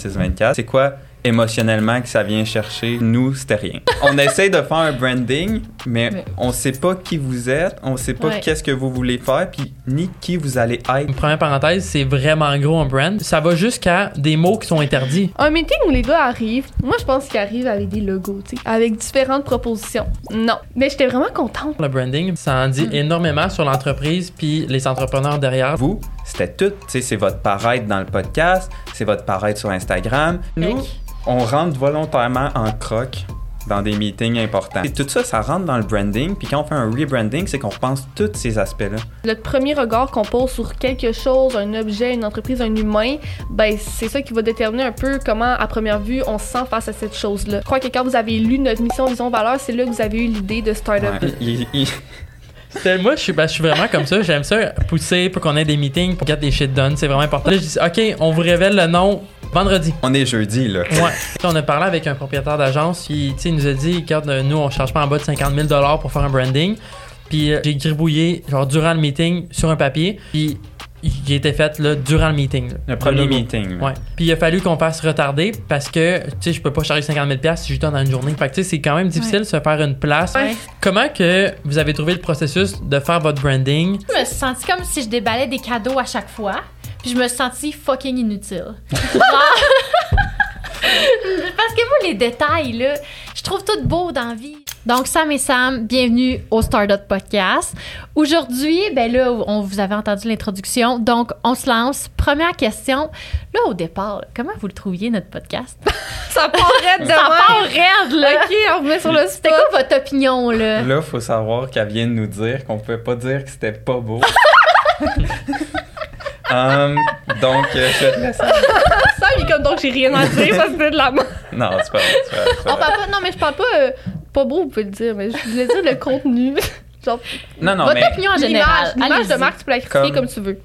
3624. C'est quoi émotionnellement que ça vient chercher? Nous, c'était rien. On essaie de faire un branding, mais Mais- on sait pas qui vous êtes, on sait pas Ouais. qu'est-ce que vous voulez faire, puis ni qui vous allez être. Une première parenthèse, c'est vraiment gros un brand. Ça va jusqu'à des mots qui sont interdits. Un meeting où les gars arrivent, moi je pense qu'ils arrivent avec des logos, tu sais, avec différentes propositions. Non. Mais j'étais vraiment contente. Le branding, ça en dit énormément sur l'entreprise puis les entrepreneurs derrière. Vous, c'était tout. C'est votre paraître dans le podcast, c'est votre paraître sur Instagram. Nous, on rentre volontairement en croc dans des meetings importants. Et tout ça, ça rentre dans le branding. Puis quand on fait un rebranding, c'est qu'on repense tous ces aspects-là. Le premier regard qu'on pose sur quelque chose, un objet, une entreprise, un humain, ben c'est ça qui va déterminer un peu comment, à première vue, on se sent face à cette chose-là. Je crois que quand vous avez lu notre mission, vision, valeur, c'est là que vous avez eu l'idée de Startup. Ouais. Il- il- C'était- Moi, je suis, ben, je suis vraiment comme ça. J'aime ça pousser pour qu'on ait des meetings, pour get des shit done. C'est vraiment important. Là, je dis, OK, on vous révèle le nom vendredi. on est jeudi, là. Ouais. on a parlé avec un propriétaire d'agence. Sais, il nous a dit, regarde, nous, on charge pas en bas de 50 000 pour faire un branding. Puis, euh, j'ai gribouillé, genre, durant le meeting, sur un papier. Puis, il était fait, là, durant le meeting. là. Le premier meeting. Ouais. Puis il a fallu qu'on fasse retarder parce que, tu sais, je peux pas charger 50 000 si je donne dans une journée. Fait que, tu sais, c'est quand même difficile de se faire une place. Ouais. Comment que vous avez trouvé le processus de faire votre branding? Je me suis sentie comme si je déballais des cadeaux à chaque fois. Puis je me suis sentie fucking inutile. Parce que moi, les détails, là, je trouve tout beau dans la vie. Donc, Sam et Sam, bienvenue au Stardust Podcast. Aujourd'hui, ben là, on vous avait entendu l'introduction. Donc, on se lance. Première question. Là, au départ, comment vous le trouviez, notre podcast? Ça paraît de Ça part raide, là! Ok, on remet sur le C'était quoi votre opinion, là? Là, faut savoir qu'elle vient de nous dire qu'on pouvait pas dire que c'était pas beau. Hum, donc, euh, je vais te laisser. Ça, il est comme donc j'ai rien à dire, ça c'était de la merde. Non, c'est pas vrai. c'est pas vrai, c'est pas On vrai. parle pas, non, mais je parle pas. euh, pas beau, vous pouvez le dire, mais je voulais dire le contenu. Genre, Non, non, votre mais opinion en l'image, général. l'image de Allez-y. marque, tu peux la critiquer Comme- comme tu veux.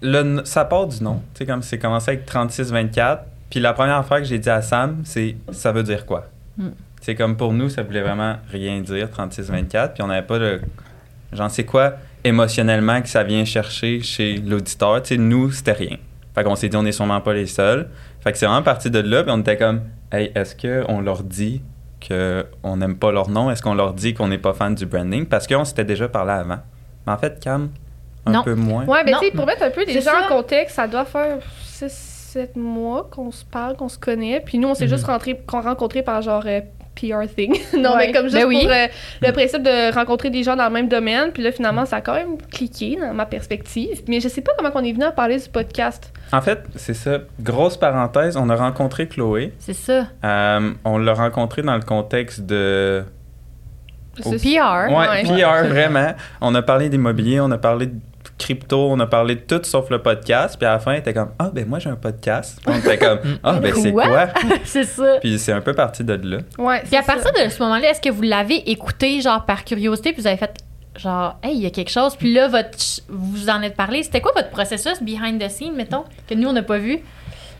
le, ça part du nom. Tu sais, comme c'est commencé avec 36-24. Puis la première fois que j'ai dit à Sam, c'est ça veut dire quoi? Hmm. C'est comme pour nous, ça voulait vraiment rien dire, 36-24. Puis on n'avait pas de. J'en sais quoi émotionnellement que ça vient chercher chez l'auditeur. Tu sais, nous, c'était rien. Fait qu'on s'est dit, on n'est sûrement pas les seuls. Fait que c'est vraiment parti de là. Puis on était comme, hey, est-ce qu'on leur dit qu'on n'aime pas leur nom? Est-ce qu'on leur dit qu'on n'est pas fan du branding? Parce qu'on s'était déjà parlé avant. Mais en fait, Cam, un Non. peu moins. Ouais, ben Non. tu sais, pour mettre un peu les gens en contexte, ça doit faire 6-7 mois qu'on se parle, qu'on se connaît. Puis nous, on s'est Mhm. juste rentré, qu'on rencontré par genre euh, PR thing. non, Ouais. mais comme juste Ben oui. pour euh, le principe de rencontrer des gens dans le même domaine. Puis là, finalement, ça a quand même cliqué dans ma perspective. Mais je sais pas comment on est venu à parler du podcast. En fait, c'est ça. Grosse parenthèse, on a rencontré Chloé. C'est ça. Euh, on l'a rencontré dans le contexte de. C'est- PR. Ouais, Ouais. PR, vraiment. On a parlé d'immobilier, on a parlé de crypto, on a parlé de tout sauf le podcast. Puis à la fin, elle était comme Ah, ben moi j'ai un podcast. Puis on était comme Ah, ben c'est Quoi? c'est ça. Puis c'est un peu parti de là. Ouais, Puis à ça. partir de ce moment-là, est-ce que vous l'avez écouté, genre par curiosité, puis vous avez fait, genre, hey, il y a quelque chose, puis là, votre, vous en êtes parlé. C'était quoi votre processus behind the scene, mettons, que nous, on n'a pas vu?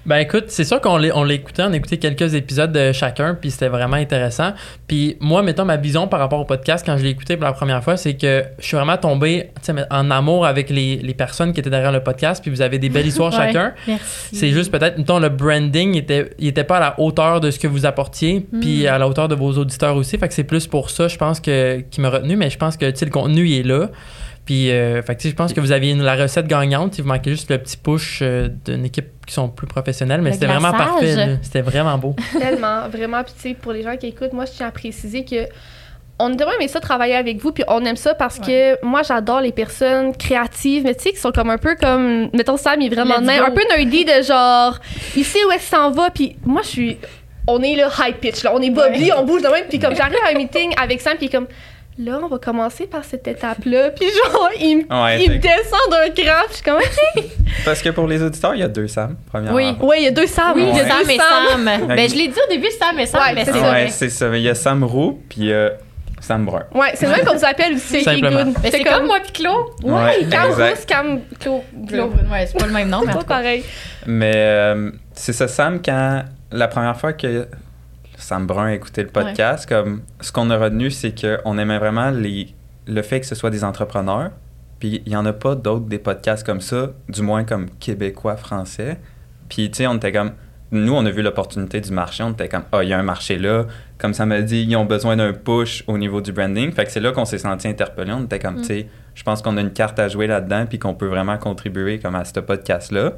Ben écoute, c'est sûr qu'on l'é- on écouté quelques épisodes de chacun, puis c'était vraiment intéressant. Puis moi, mettons, ma vision par rapport au podcast, quand je l'ai écouté pour la première fois, c'est que je suis vraiment tombé en amour avec les, les personnes qui étaient derrière le podcast, puis vous avez des belles histoires Ouais. chacun. Merci. C'est juste peut-être, mettons, le branding était, il était pas à la hauteur de ce que vous apportiez, puis Mm. à la hauteur de vos auditeurs aussi. Fait que c'est plus pour ça, je pense, que, qui m'a retenu, mais je pense que, le contenu, il est là. Puis, euh, fait que, tu sais, je pense que vous aviez une- la recette gagnante. Il vous manquait juste le petit push euh, d'une équipe qui sont plus professionnelles, mais Le c'était vraiment parfait. C'était vraiment beau. Tellement, vraiment. Puis tu sais, pour les gens qui écoutent, moi, je tiens à préciser que on a vraiment aimé ça travailler avec vous, puis on aime ça parce que moi, j'adore les personnes créatives, mais tu sais, qui sont comme un peu comme, mettons, Sam, il est vraiment nain, un peu nerdy de genre, il sait où est-ce qu'il s'en va, puis moi, je suis, on est là high pitch, là, on est bobby, on bouge de même, puis comme j'arrive à un meeting avec Sam, puis comme, là, on va commencer par cette étape-là, puis genre, il, me- Ouais, il descend d'un cran, puis je suis comme, OK. Parce que pour les auditeurs, il y a deux Sam, premièrement. Oui. ouais, il y a deux Sam, Oui, il y a Sam et Sam. Ben, je l'ai dit au début, Sam et Sam, Ouais, mais c'est c'est ça. Ouais, c'est ça. Il y a Sam Roux, puis euh, Sam Brun. Ouais, c'est le même qu'on nous appelle aussi. Mais c'est comme moi puis Claude. Ouais, Ouais, Cam. Rousse, Cam Claude. Claude, ouais, c'est pas le même nom, mais en Pas pareil. Mais euh, c'est ça, Sam, quand la première fois que Sam Brun a écouté le podcast, comme ce qu'on a retenu, c'est qu'on aimait vraiment les, le fait que ce soit des entrepreneurs. Puis il n'y en a pas d'autres des podcasts comme ça, du moins comme québécois, français. Puis tu sais, on était comme, nous, on a vu l'opportunité du marché. On était comme, ah, il y a un marché là. Comme ça m'a dit, ils ont besoin d'un push au niveau du branding. Fait que c'est là qu'on s'est senti interpellé. On était comme, Mm. tu sais, je pense qu'on a une carte à jouer là-dedans, puis qu'on peut vraiment contribuer comme à ce podcast-là.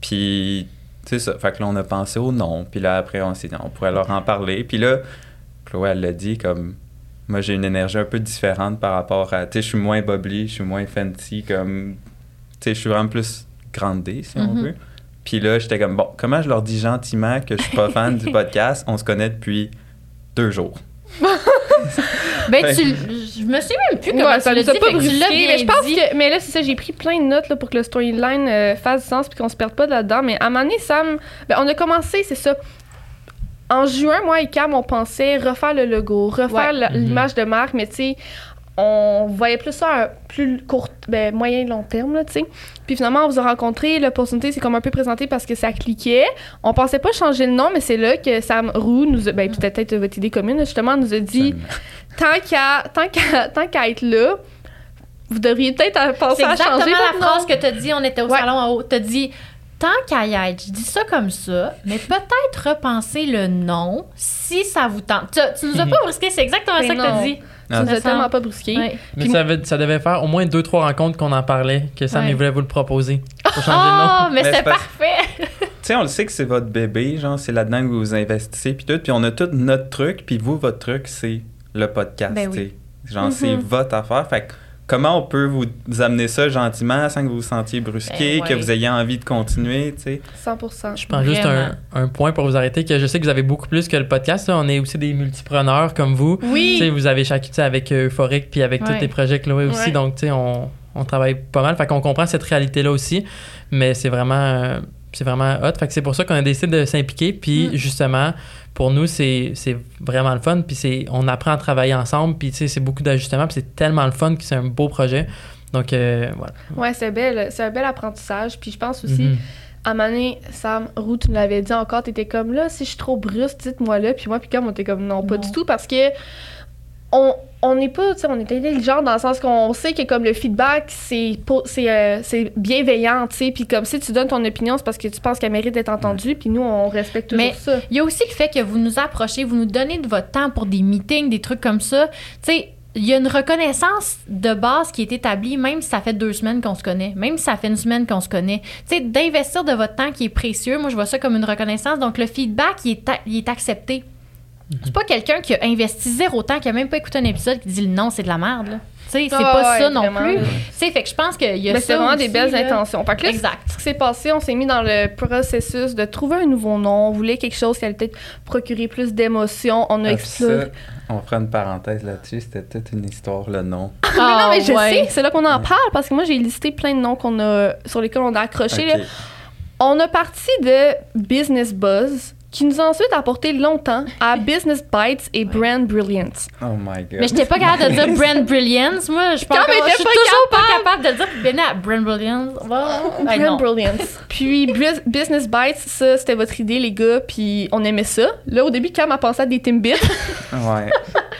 Puis, sais ça. Fait que là, on a pensé au nom. Puis là, après, on s'est dit, on pourrait leur en parler. Puis là, Chloé, elle l'a dit, comme, moi, j'ai une énergie un peu différente par rapport à, tu sais, je suis moins bubbly, je suis moins fancy, comme, tu sais, je suis vraiment plus grandé, si on Mhm. veut. Puis là, j'étais comme, bon, comment je leur dis gentiment que je suis pas fan du podcast? On se connaît depuis deux jours. Ben, tu, je me souviens même plus comment Ouais, tu ça l'as dit, pas brusqué, mais je pense dit. que mais là c'est ça j'ai pris plein de notes là, pour que le storyline euh, fasse du sens puis qu'on se perde pas là-dedans mais à un moment donné Sam ben, on a commencé c'est ça en juin moi et Cam on pensait refaire le logo refaire Ouais. Mhm. l'image de marque mais tu sais on voyait plus ça à un plus court ben, moyen long terme là tu sais puis finalement on vous a rencontré l'opportunité c'est comme un peu présenté parce que ça cliquait on pensait pas changer le nom mais c'est là que Sam Roux nous a, ben c'était peut-être votre idée commune justement nous a dit tant qu'à tant qu'à tant qu'à être là, vous devriez peut-être à- penser C'est à exactement changer la votre nom. phrase que tu as dit. On était au Ouais. salon en haut. Tu as dit tant qu'à y être, je dis ça comme ça, mais peut-être repenser le nom si ça vous tente. Tu, tu nous as pas brusqué, c'est exactement Mais ça que tu as dit. Ah. nous me as tellement pas brusqué. Ouais. Mais Puis- ça, avait- ça devait faire au moins deux, trois rencontres qu'on en parlait, que Sam Ouais. il voulait vous le proposer pour changer Oh, mais Mais c'est parfait. Tu sais, on le sait que c'est votre bébé, genre, c'est là-dedans que vous vous investissez, puis tout. Puis on a tout notre truc, puis vous, votre truc, c'est le podcast, Ben oui. Genre, c'est Mhm. votre affaire. Fait que comment on peut vous amener ça gentiment sans que vous vous sentiez brusqué, Ben que vous ayez envie de continuer, tu sais? 100%. le nom. Je prends juste un, un point pour vous arrêter, que je sais que vous avez beaucoup plus que le podcast. là. On est aussi des multipreneurs comme vous. Oui. Tu sais, vous avez chacun tu sais, avec euh, Euphorique puis avec tous les projets Chloé aussi. Ouais. Donc, tu sais, on, on travaille pas mal. Fait qu'on comprend cette réalité-là aussi. Mais c'est vraiment, euh, c'est vraiment hot. Fait que c'est pour ça qu'on a décidé de s'impliquer. Puis, Mm. justement, pour nous, c'est, c'est vraiment le fun. Puis, c'est, on apprend à travailler ensemble. Puis, c'est beaucoup d'ajustements. Puis, c'est tellement le fun que c'est un beau projet. Donc, euh, voilà. Ouais, c'est belle, c'est un bel apprentissage. Puis je pense aussi, Mhm. à un moment donné, Sam Roux, tu nous l'avais dit encore, t'étais comme là, si je suis trop brusque, dites-moi là. Puis moi, puis comme on était comme non, pas Non. du tout, parce que on on n'est pas, tu sais, on est intelligent dans le sens qu'on sait que comme le feedback, c'est euh, c'est bienveillant, tu sais. Puis comme si tu donnes ton opinion, c'est parce que tu penses qu'elle mérite d'être entendue. Puis nous, on respecte toujours Mais- ça. Il y a aussi le fait que vous nous approchez, vous nous donnez de votre temps pour des meetings, des trucs comme ça. Tu sais, il y a une reconnaissance de base qui est établie, même si ça fait deux semaines qu'on se connaît, même si ça fait une semaine qu'on se connaît. Tu sais, d'investir de votre temps qui est précieux, moi, je vois ça comme une reconnaissance. Donc, le feedback, il est, il est accepté. C'est pas quelqu'un qui a investi zéro temps, qui a même pas écouté un épisode, qui dit non, c'est de la merde, là. Tu sais, c'est Ah pas ouais, ça non vraiment. plus. Tu sais, fait que je pense qu'il y a Mais ça c'est vraiment aussi, des belles là. intentions. Fait que là, Exact. ce qui s'est passé, on s'est mis dans le processus de trouver un nouveau nom. On voulait quelque chose qui allait peut-être procurer plus d'émotions. On a Ah, exploré. on fera une parenthèse là-dessus, c'était toute une histoire, le nom. Mais non, mais je Ah, ouais. sais, c'est là qu'on en Ouais. parle parce que moi, j'ai listé plein de noms qu'on a, sur lesquels on a accroché. On a parti de Business Buzz, qui nous a ensuite apporté longtemps à Business Bites et Brand Brilliance. Oh my god. Mais j'étais pas capable de dire Brand Brilliance. Moi, je mais je suis toujours pas capable de dire. Ben Brand Brilliance. Wow. Ben. Brand Brilliance. Puis Bris- Business Bites, ça, c'était votre idée, les gars, puis on aimait ça. Là, au début, Cam a pensé à des Timbits. Ouais.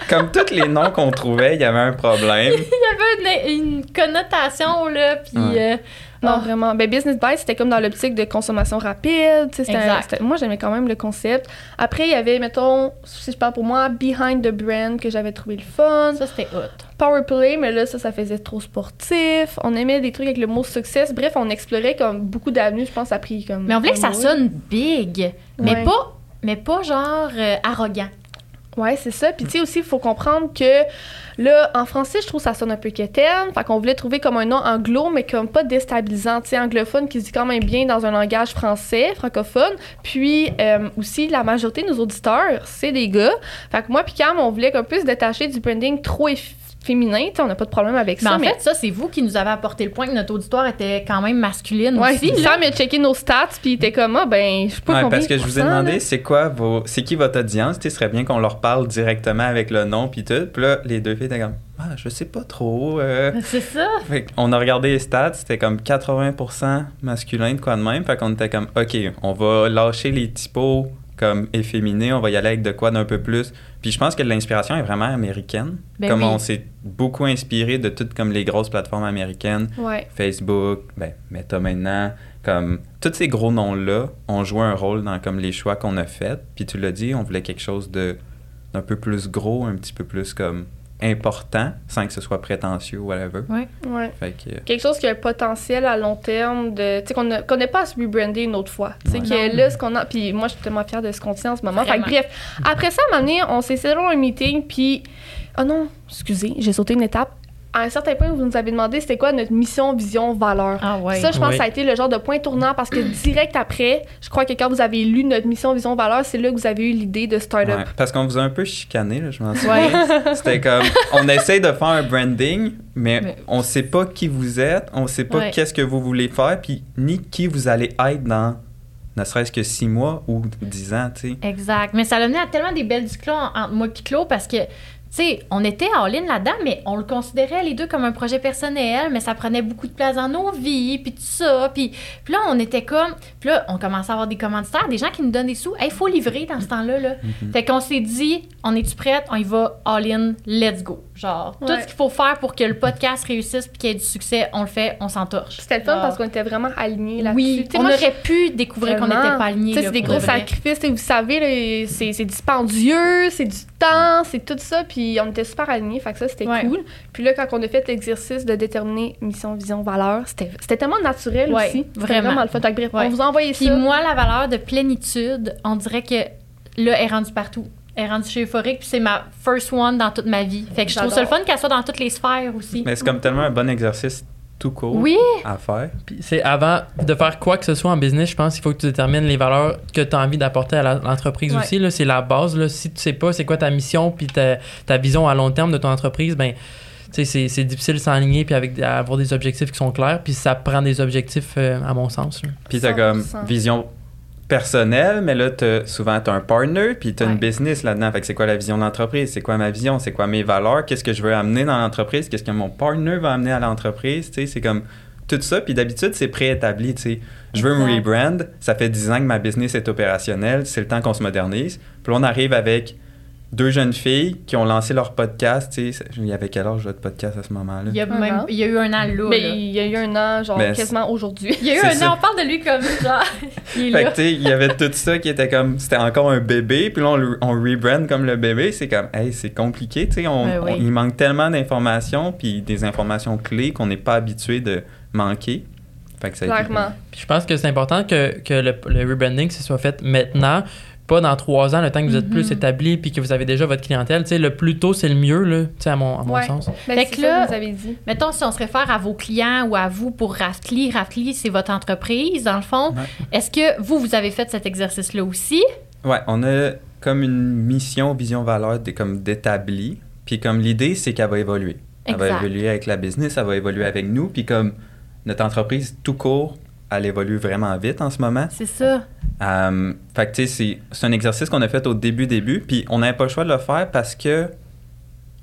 Comme tous les noms qu'on trouvait, il y avait un problème. Il y avait une, une connotation, là, puis... Ouais. euh, Non, Ah. vraiment. Ben, Business Bites, c'était comme dans l'optique de consommation rapide. Exact. Moi, j'aimais quand même le concept. Après, il y avait, mettons, si je parle pour moi, Behind the Brand, que j'avais trouvé le fun. ça, c'était hot. Power Play, mais là, ça, ça faisait trop sportif. On aimait des trucs avec le mot success. Bref, on explorait comme beaucoup d'avenues. Je pense ça a pris comme. Mais on voulait que ça sonne big, mais Ouais. pas... Mais pas genre euh, arrogant. Ouais, c'est ça. Puis tu sais aussi, il faut comprendre que là, en français, je trouve ça sonne un peu quétaine. Fait qu'on voulait trouver comme un nom anglo, mais comme pas déstabilisant. Tu sais, anglophone qui se dit quand même bien dans un langage français, francophone. Puis euh, aussi, la majorité de nos auditeurs, c'est des gars. Fait que moi puis Cam, on voulait un peu se détacher du branding trop eff- féminin. On n'a pas de problème avec Mais ça. en fait, ça, c'est vous qui nous avez apporté le point que notre auditoire était quand même masculine Ouais, aussi. là. Sam a checké nos stats, puis il était comme, ah, ben, je sais pas Ouais, combien parce que je vous ai demandé c'est quoi vos c'est qui votre audience, tu sais, ce serait bien qu'on leur parle directement avec le nom puis tout. Puis là les deux filles étaient comme ah, je sais pas trop euh. C'est ça. Fait on a regardé les stats, c'était comme 80% masculin de quoi de même, fait qu'on était comme OK, on va lâcher les typos comme efféminé, on va y aller avec de quoi d'un peu plus. Puis je pense que l'inspiration est vraiment américaine. Ben comme oui. on s'est beaucoup inspiré de toutes comme les grosses plateformes américaines, Ouais. Facebook, ben Meta maintenant, comme tous ces gros noms-là ont joué un rôle dans comme les choix qu'on a faits. Puis tu l'as dit, on voulait quelque chose de d'un peu plus gros, un petit peu plus comme important, sans que ce soit prétentieux ou whatever. Ouais. Fait que, euh, Quelque chose qui a un potentiel à long terme de. Tu sais, qu'on ne connaît pas à se rebrander une autre fois. Tu sais, Ouais. que là, ce qu'on a. Puis moi, je suis tellement fière de ce qu'on tient en ce moment. Fait que bref, après ça, à un moment donné, on s'est dans un meeting, puis. Oh non, excusez, j'ai sauté une étape. À un certain point, vous nous avez demandé c'était quoi notre mission, vision, valeur. Ah ouais. Ça, je pense que ça a été le genre de point tournant parce que direct après, je crois que quand vous avez lu notre mission, vision, valeur, c'est là que vous avez eu l'idée de Startup. ouais, parce qu'on vous a un peu chicané, là, je m'en souviens. C'était comme, on essaye de faire un branding, mais, Mais- on sait pas qui vous êtes, on sait pas Ouais. qu'est-ce que vous voulez faire, puis ni qui vous allez être dans ne serait-ce que six mois ou dix ans, tu sais. Exact. Mais ça a amené à tellement des belles discussions entre moi et Claude parce que, sais, on était all-in là-dedans, mais on le considérait les deux comme un projet personnel, mais ça prenait beaucoup de place dans nos vies, puis tout ça. Puis, puis là, on était comme. Puis là, on commençait à avoir des commanditaires, des gens qui nous donnent des sous. Il faut livrer dans ce temps-là. Là. Mhm. Fait qu'on s'est dit, on est-tu prête? On y va all-in, let's go. Genre, tout ce qu'il faut faire pour que le podcast réussisse puis qu'il y ait du succès, on le fait, on s'entorche. C'était le fun parce qu'on était vraiment alignés là-dessus. Oui, Tu sais, on moi, aurait pu découvrir qu'on n'était pas alignés. C'est des gros sacrifices. Vous savez, c'est c'est dispendieux, c'est du temps, c'est tout ça. Puis on était super alignés. Fait que ça, c'était Ouais. cool. Puis là, quand on a fait l'exercice de déterminer mission, vision, valeur, c'était c'était tellement naturel Ouais, aussi. Vraiment. vraiment le fun. Fait que bref, Ouais. on vous a envoyé Puis ça. moi, la valeur de plénitude, on dirait que là, elle est rendue partout. Est rendue chez Euphorique, puis c'est ma first one dans toute ma vie. Fait que je trouve ça le fun qu'elle soit dans toutes les sphères aussi. Mais c'est comme tellement un bon exercice tout court Oui, à faire. Puis c'est avant de faire quoi que ce soit en business, je pense qu'il faut que tu détermines les valeurs que tu as envie d'apporter à l'entreprise Ouais. aussi. là. C'est la base. Là. Si tu sais pas c'est quoi ta mission puis ta, ta vision à long terme de ton entreprise, ben tu c'est c'est difficile de s'enligner puis avec avoir des objectifs qui sont clairs. Puis ça prend des objectifs, euh, à mon sens. là. Puis t'as comme 100%. vision personnelle, mais là, t'as, souvent, t'as un partner, puis t'as Ouais. une business là-dedans. Fait que c'est quoi la vision de l'entreprise? C'est quoi ma vision? C'est quoi mes valeurs? Qu'est-ce que je veux amener dans l'entreprise? Qu'est-ce que mon partner va amener à l'entreprise? Tu sais, c'est comme tout ça. Puis d'habitude, c'est préétabli, tu sais. Je veux me rebrand. Ça fait 10 ans que ma business est opérationnelle. C'est le temps qu'on se modernise. Puis là, on arrive avec deux jeunes filles qui ont lancé leur podcast, tu sais. Il y avait quel âge, votre podcast, à ce moment-là? il y a, Un même, an. il y a eu un an là. Mais là. il y a eu un an, genre Ben, quasiment aujourd'hui. Il y a eu un ça. an, on parle de lui comme genre. il est Fait que, là. tu sais, il y avait tout ça qui était comme, c'était encore un bébé, puis là, on, on rebrand comme le bébé. C'est comme, hey, c'est compliqué, tu sais. On, oui. on- il manque tellement d'informations, puis des informations clés qu'on n'est pas habitué de manquer. Fait que ça Clairement. Puis je pense que c'est important que, que le, le rebranding se soit fait maintenant, pas dans trois ans, le temps que vous êtes plus établi puis que vous avez déjà votre clientèle. Tu sais, le plus tôt, c'est le mieux, là, tu sais, à mon, à mon Ouais. sens. Ben, Fait que là- que vous avez dit. Mettons, si on se réfère à vos clients ou à vous pour Raftly, Raftly, c'est votre entreprise, dans le fond. Ouais. Est-ce que vous, vous avez fait cet exercice-là aussi? Ouais, on a comme une mission, vision, valeur des- comme d'établi. Puis comme l'idée, c'est qu'elle va évoluer. Elle va évoluer avec la business, elle va évoluer avec nous. Puis comme notre entreprise tout court, elle évolue vraiment vite en ce moment. C'est ça. Euh, fait que, tu sais, c'est- un exercice qu'on a fait au début, début, puis on n'avait pas le choix de le faire parce que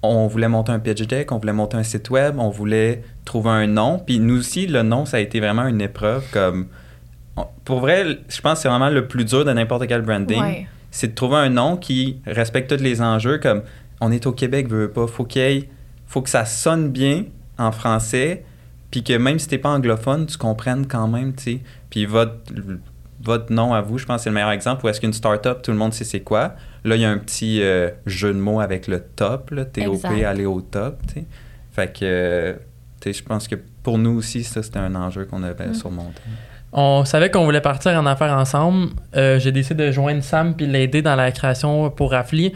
on voulait monter un pitch deck, on voulait monter un site web, on voulait trouver un nom, puis nous aussi, le nom, ça a été vraiment une épreuve, comme... on- Pour vrai, je pense que c'est vraiment le plus dur de n'importe quel branding, Ouais. c'est de trouver un nom qui respecte tous les enjeux, comme on est au Québec, veut veut pas, faut qu'il y ait- faut que ça sonne bien en français, puis que même si t'es pas anglophone, tu comprennes quand même, tu sais. Puis votre, votre nom à vous, je pense que c'est le meilleur exemple, où est-ce qu'une startup, tout le monde sait c'est quoi? Là, il y a un petit euh, jeu de mots avec le top, là, TOP, aller au top, tu sais. Fait que, euh, tu sais, je pense que pour nous aussi, ça, c'était un enjeu qu'on avait Mm. surmonté. On savait qu'on voulait partir en affaires ensemble. Euh, J'ai décidé de joindre Sam puis l'aider dans la création pour Rafli.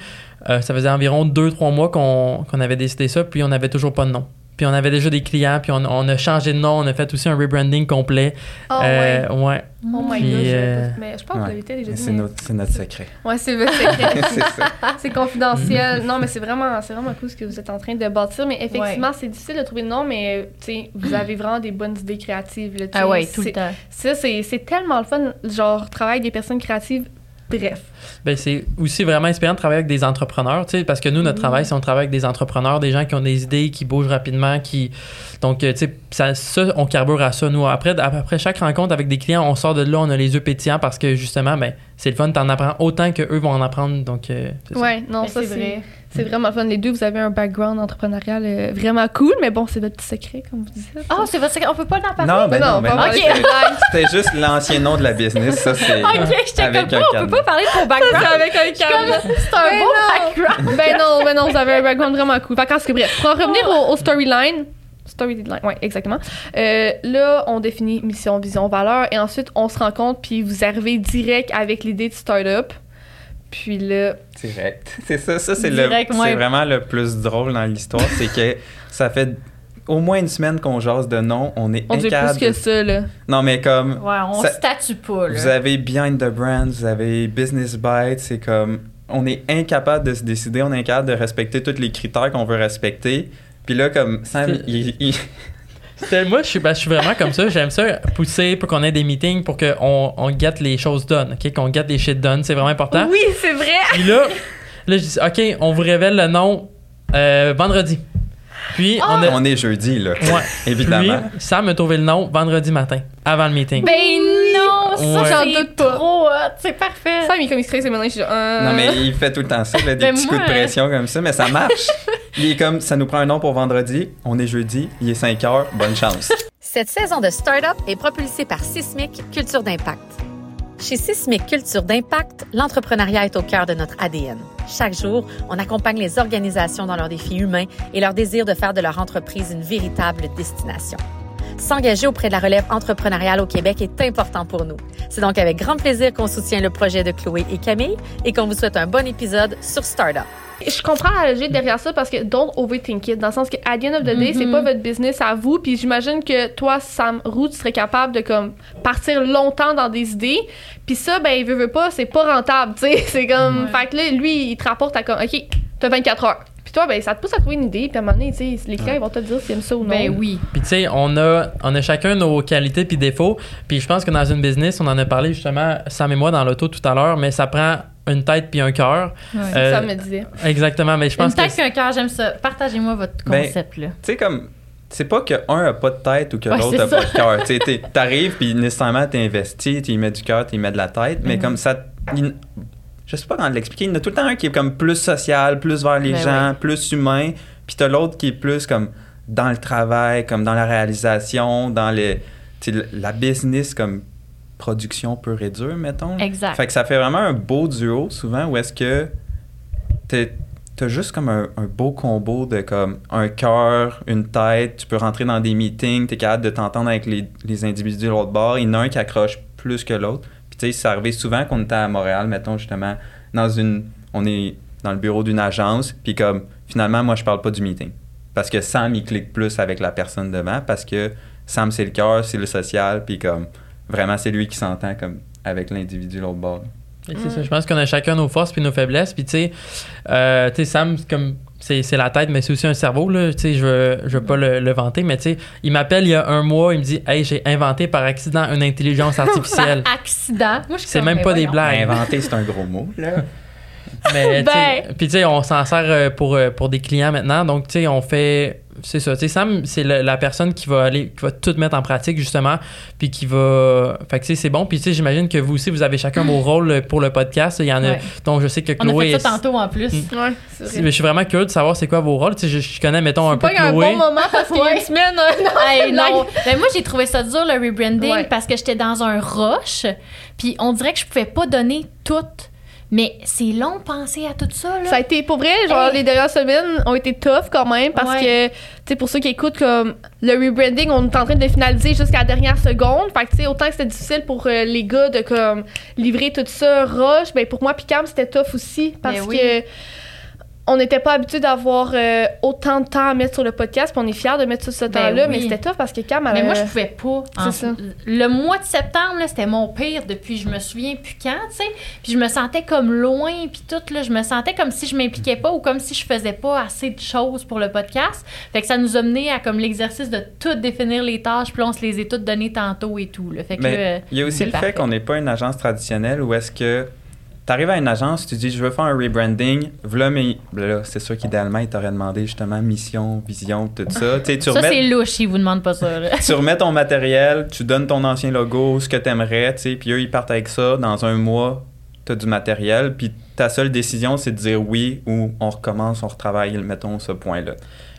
Euh, ça faisait environ 2-3 mois qu'on qu'on avait décidé ça, puis on n'avait toujours pas de nom. Puis on avait déjà des clients, puis on, on a changé de nom, on a fait aussi un rebranding complet. Oh, Euh, ouais. ouais. Oh my Puis, god. je- euh, Mais je pense que vous l'avez déjà dit. C'est mais- notre, secret. Ouais, c'est votre secret. c'est confidentiel. Non, mais c'est vraiment, c'est vraiment cool ce que vous êtes en train de bâtir. Mais effectivement, c'est difficile de trouver de nom, mais tu sais, vous avez vraiment des bonnes idées créatives. Là. Ah ouais, tout le temps. Ça, c'est c'est tellement le fun, genre, travailler avec des personnes créatives. Bref. Ben, c'est aussi vraiment inspirant de travailler avec des entrepreneurs, tu sais, parce que nous, notre Mhm. travail, c'est on travaille avec des entrepreneurs, des gens qui ont des idées, qui bougent rapidement, qui... Donc, euh, tu sais, ça, ça, on carbure à ça, nous. Après, après chaque rencontre avec des clients, on sort de là, on a les yeux pétillants parce que, justement, ben, c'est le fun, t'en apprends autant que eux vont en apprendre. Donc, euh. Ouais, non, Mais ça c'est c'est vrai. C'est vraiment fun. Les deux, vous avez un background entrepreneurial euh, vraiment cool, mais bon, c'est votre petit secret, comme vous dites. Ah, c'est votre secret. On peut pas en parler? Non, ben Non, non, ben pas non, mal. c'était- Ok. C'était juste l'ancien nom de la business, ça c'est. Ok, j'étais Avec comme un pas, on peut pas parler de ton background. avec un câble. C'est un beau non. background. ben non, ben non, vous avez un background vraiment cool. Fait cas, bref, pour en revenir au, au storyline. Storyline, ouais, exactement. Euh, là, on définit mission, vision, valeur, et ensuite on se rend compte, puis vous arrivez direct avec l'idée de start-up. Puis là, Direct. C'est ça, ça c'est le, c'est vraiment le plus drôle dans l'histoire, c'est que ça fait au moins une semaine qu'on jase de nom, on est on dit plus que ça, là. Non mais comme Ouais, on Ça- statue pas, là. vous avez Behind the Brand, vous avez Business Byte, c'est comme on est incapable de se décider, on est incapable de respecter tous les critères qu'on veut respecter. Puis là comme Sam, C'est- il, il- Moi, je suis, ben, je suis vraiment comme ça. J'aime ça pousser pour qu'on ait des meetings pour qu'on on get les choses done, OK? Qu'on get les shit done. C'est vraiment important. Oui, c'est vrai! Puis là, là, je dis, OK, on vous révèle le nom euh, vendredi. Puis, on a. on est jeudi là, Ouais. évidemment. Puis, Sam a trouvé le nom vendredi matin, avant le meeting. Ben non, ça, Ouais. j'en doute pas. trop. C'est parfait. Ça, il est comme il stresse, et maintenant, je suis genre, euh, Non, mais il fait tout le temps ça, là, des Ben, petits moi, coups de pression comme ça, mais ça marche. Il est comme, ça nous prend un nom pour vendredi, on est jeudi, il est 5 heures, bonne chance. Cette saison de Startup est propulsée par Sismic Culture d'Impact. Chez Sismic Culture d'Impact, l'entrepreneuriat est au cœur de notre ADN. Chaque jour, on accompagne les organisations dans leurs défis humains et leur désir de faire de leur entreprise une véritable destination. S'engager auprès de la relève entrepreneuriale au Québec est important pour nous. C'est donc avec grand plaisir qu'on soutient le projet de Chloé et Camille et qu'on vous souhaite un bon épisode sur Startup. Je comprends la logique derrière ça parce que don't overthink it. Dans le sens que, at the end of the day, c'est Mhm. pas votre business à vous. Puis j'imagine que toi, Sam Roux, tu serais capable de comme partir longtemps dans des idées. Puis ça, ben, il veut, veut pas, c'est pas rentable, tu sais. C'est comme. Fait que là, lui, il te rapporte à comme, OK, t'as 24 heures. Puis toi, ben, ça te pousse à trouver une idée. Puis à un moment donné, tu sais, les clients, ils vont te dire s'ils aiment ça ou non. Ben oui. Puis tu sais, on a, on a chacun nos qualités puis défauts. Puis je pense que dans une business, on en a parlé justement, Sam et moi, dans l'auto tout à l'heure, mais ça prend une tête puis un cœur. C'est Euh, ça me disait. Exactement, mais je pense Une tête que... qu'un cœur, j'aime ça. Partagez-moi votre Ben, concept, là. Tu sais, comme, c'est pas que un a pas de tête ou que Ouais, l'autre a ça. pas de cœur. Tu sais, t'es- t'arrives, puis nécessairement, t'es investi, tu y mets du cœur, tu y mets de la tête, mais Mhm. comme ça. Je sais pas comment l'expliquer. Il y en a tout le temps un qui est comme plus social, plus vers les Ben gens, plus humain, puis t'as l'autre qui est plus comme dans le travail, comme dans la réalisation, dans les, la business, comme production pure et dure, mettons. Exact. Fait que ça fait vraiment un beau duo, souvent, où est-ce que t'as juste comme un, un beau combo de comme un cœur, une tête, tu peux rentrer dans des meetings, t'es capable de t'entendre avec les, les individus de l'autre bord. Il y en a un qui accroche plus que l'autre. Tu sais, ça arrivait souvent qu'on était à Montréal, mettons justement, dans une. On est dans le bureau d'une agence, puis comme finalement, moi je parle pas du meeting. Parce que Sam, il clique plus avec la personne devant, parce que Sam, c'est le cœur, c'est le social, puis comme vraiment, c'est lui qui s'entend comme avec l'individu l'autre bord. C'est ça, je pense qu'on a chacun nos forces puis nos faiblesses. Puis tu sais, euh, Sam, comme c'est c'est la tête, mais c'est aussi un cerveau. Là. Tu sais, Je veux, je veux pas le, le vanter, mais tu sais, il m'appelle il y a un mois, il me dit Hey, j'ai inventé par accident une intelligence artificielle. Par accident? Moi, je suis C'est même pas des blagues. Inventer, c'est un gros mot, là. Mais, tu sais, Ben. Puis tu sais, on s'en sert euh, pour, euh, pour des clients maintenant. Donc, tu sais, on fait. C'est ça. Tu sais, Sam, c'est le- la personne qui va aller, qui va tout mettre en pratique, justement. Puis qui va. Fait que tu sais, c'est bon. Puis tu sais, j'imagine que vous aussi, vous avez chacun vos rôles euh, pour le podcast. Il y en a. Ouais. Donc, je sais que On a Chloé. fait ça tantôt en plus. Mm. Ouais, vrai. mais je suis vraiment curieux de savoir c'est quoi vos rôles. Tu sais, je, je connais, mettons, un peu Pas un Chloé. bon moment parce qu'il y a une semaine. euh, non, Hey, blague. non. Ben, moi, j'ai trouvé ça dur, le rebranding, Ouais. parce que j'étais dans un rush. Puis on dirait que je pouvais pas donner tout. Mais c'est long de penser à tout ça, là. Ça a été, pour vrai, genre, Hey. les dernières semaines ont été tough quand même parce Ouais. que, tu sais, pour ceux qui écoutent, comme, le rebranding, on est en train de le finaliser jusqu'à la dernière seconde. Fait que, tu sais, autant que c'était difficile pour euh, les gars de, comme, livrer tout ça rush, ben, pour moi, puis Cam, c'était tough aussi parce Ben oui. que on n'était pas habitué d'avoir euh, autant de temps à mettre sur le podcast, puis on est fiers de mettre tout ce Ben temps-là, mais c'était tough parce que Cam, elle, Mais moi, je pouvais pas. c'est En- ça. Le mois de septembre, c'était mon pire depuis je me souviens plus quand, tu sais. Puis je me sentais comme loin, puis tout, là, je me sentais comme si je m'impliquais pas ou comme si je faisais pas assez de choses pour le podcast. Fait que ça nous a mené à comme l'exercice de tout définir les tâches, puis on se les a toutes données tantôt et tout, là. Fait que il y a aussi le parfait. fait qu'on n'est pas une agence traditionnelle où est-ce que tu arrives à une agence, tu dis je veux faire un rebranding, voilà, mais là, c'est sûr qu'idéalement, ils t'auraient demandé justement mission, vision, tout ça. Tu Ça, remets- c'est louche, ils vous demandent pas ça, tu remets ton matériel, tu donnes ton ancien logo, ce que tu aimerais, tu sais, puis eux, ils partent avec ça. Dans un mois, tu as du matériel, puis ta seule décision, c'est de dire oui ou on recommence, on retravaille, mettons, ce point-là.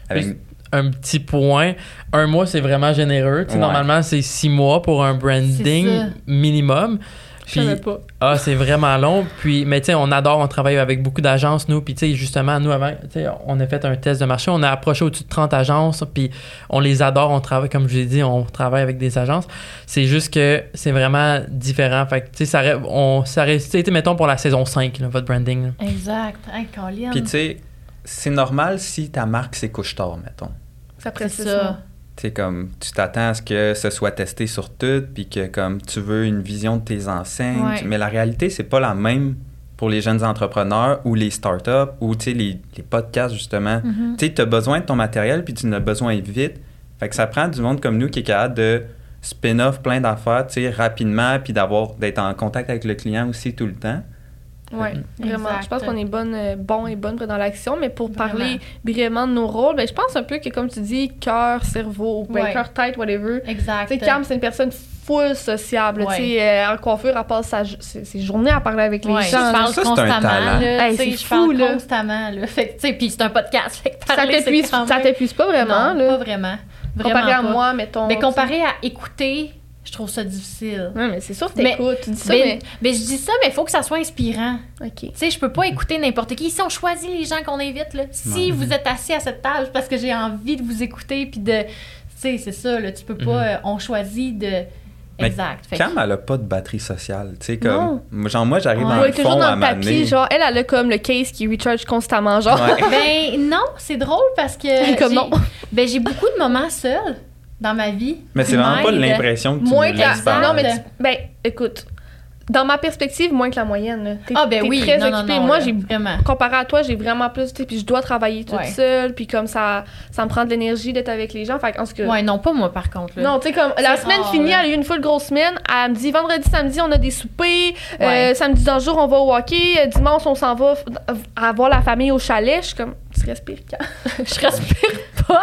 Avec-. Un petit point, un mois, c'est vraiment généreux. Tu sais, Ouais. Normalement, c'est six mois pour un branding minimum. Je savais Puis, pas. ah, c'est vraiment long. Puis, mais tu sais, on adore, on travaille avec beaucoup d'agences, nous. Puis, tu sais, justement, nous, avant, tu sais, on a fait un test de marché. On a approché au-dessus de 30 agences. Puis, on les adore. On travaille, comme je l'ai dit, on travaille avec des agences. C'est juste que c'est vraiment différent. Fait que, tu sais, ça, reste- on, ça sais, mettons pour la saison 5, là, votre branding. là. Exact. Hey, Colin. Puis tu sais, c'est normal si ta marque, c'est couche-tard, mettons. Ça ça. Tu sais, comme, tu t'attends à ce que ce soit testé sur tout, puis que, comme, tu veux une vision de tes enseignes. Ouais. Mais la réalité, c'est pas la même pour les jeunes entrepreneurs ou les startups ou, tu sais, les, les podcasts, justement. Mhm. Tu sais, tu as besoin de ton matériel, puis tu en as besoin vite. Fait que ça prend du monde comme nous qui est capable de spin-off plein d'affaires, tu sais, rapidement, puis d'avoir, d'être en contact avec le client aussi tout le temps. Ouais, vraiment. Exact. Je pense qu'on est bonne, euh, bon et bonne dans l'action, mais pour Vraiment. parler brièvement de nos rôles, ben, je pense un peu que, comme tu dis, cœur, cerveau, ben, Ouais. cœur, tête, whatever. Exact. Tu sais, Cam, c'est une personne full sociable. Ouais. Tu sais, euh, en coiffure, elle passe sa, ses, ses journées à parler avec les Ouais, gens. je parle Ça, constamment. Là, Hey, tu sais, c'est je fou, parle là. constamment. Là. Fait que, tu sais, puis c'est un podcast. Fait que Ça parler, ça t'épuise pas vraiment, Non, là. pas vraiment. Vraiment Comparé à moi, mettons. Mais comparé à écouter, je trouve ça difficile. Ouais, mais c'est sûr que Mais- t'écoutes. Tu dis ça, mais, mais. mais je dis ça, mais il faut que ça soit inspirant. OK. Tu sais, je peux pas écouter n'importe qui. Si on choisit les gens qu'on invite, là, si Ouais. vous êtes assis à cette table parce que j'ai envie de vous écouter, puis de. Tu sais, c'est ça, là, tu peux pas. Mhm. euh, on choisit de. Mais Exact. Fait que- Cam, elle a pas de batterie sociale. Tu sais, Non. comme. Genre, moi, j'arrive Ouais. dans Ouais, le toujours fond dans à le papier. Genre, elle, elle a comme le case qui recharge constamment. Genre, Ouais. Ben non, c'est drôle parce que. Comme non. Ben j'ai beaucoup de moments seuls dans ma vie. Mais c'est vraiment pas l'impression que tu moins que la. Non, mais tu- ben, écoute. Dans ma perspective, moins que la moyenne. T'es- Ah ben oui, très non, non, occupée. non, Moi, là, j'ai vraiment. comparé à toi, j'ai vraiment plus, puis je dois travailler toute Ouais. seule, puis comme ça, ça me prend de l'énergie d'être avec les gens. Fait en tout cas, Ouais, non, pas moi par contre. Là. non, tu sais, comme la semaine rare, finie, là. elle a eu une full grosse semaine. Elle me dit vendredi, samedi, on a des soupers. Euh, samedi dans le jour, on va au hockey. Euh, Dimanche, on s'en va f- à voir la famille au chalet. Je suis comme, tu respires, Cam. je respire pas.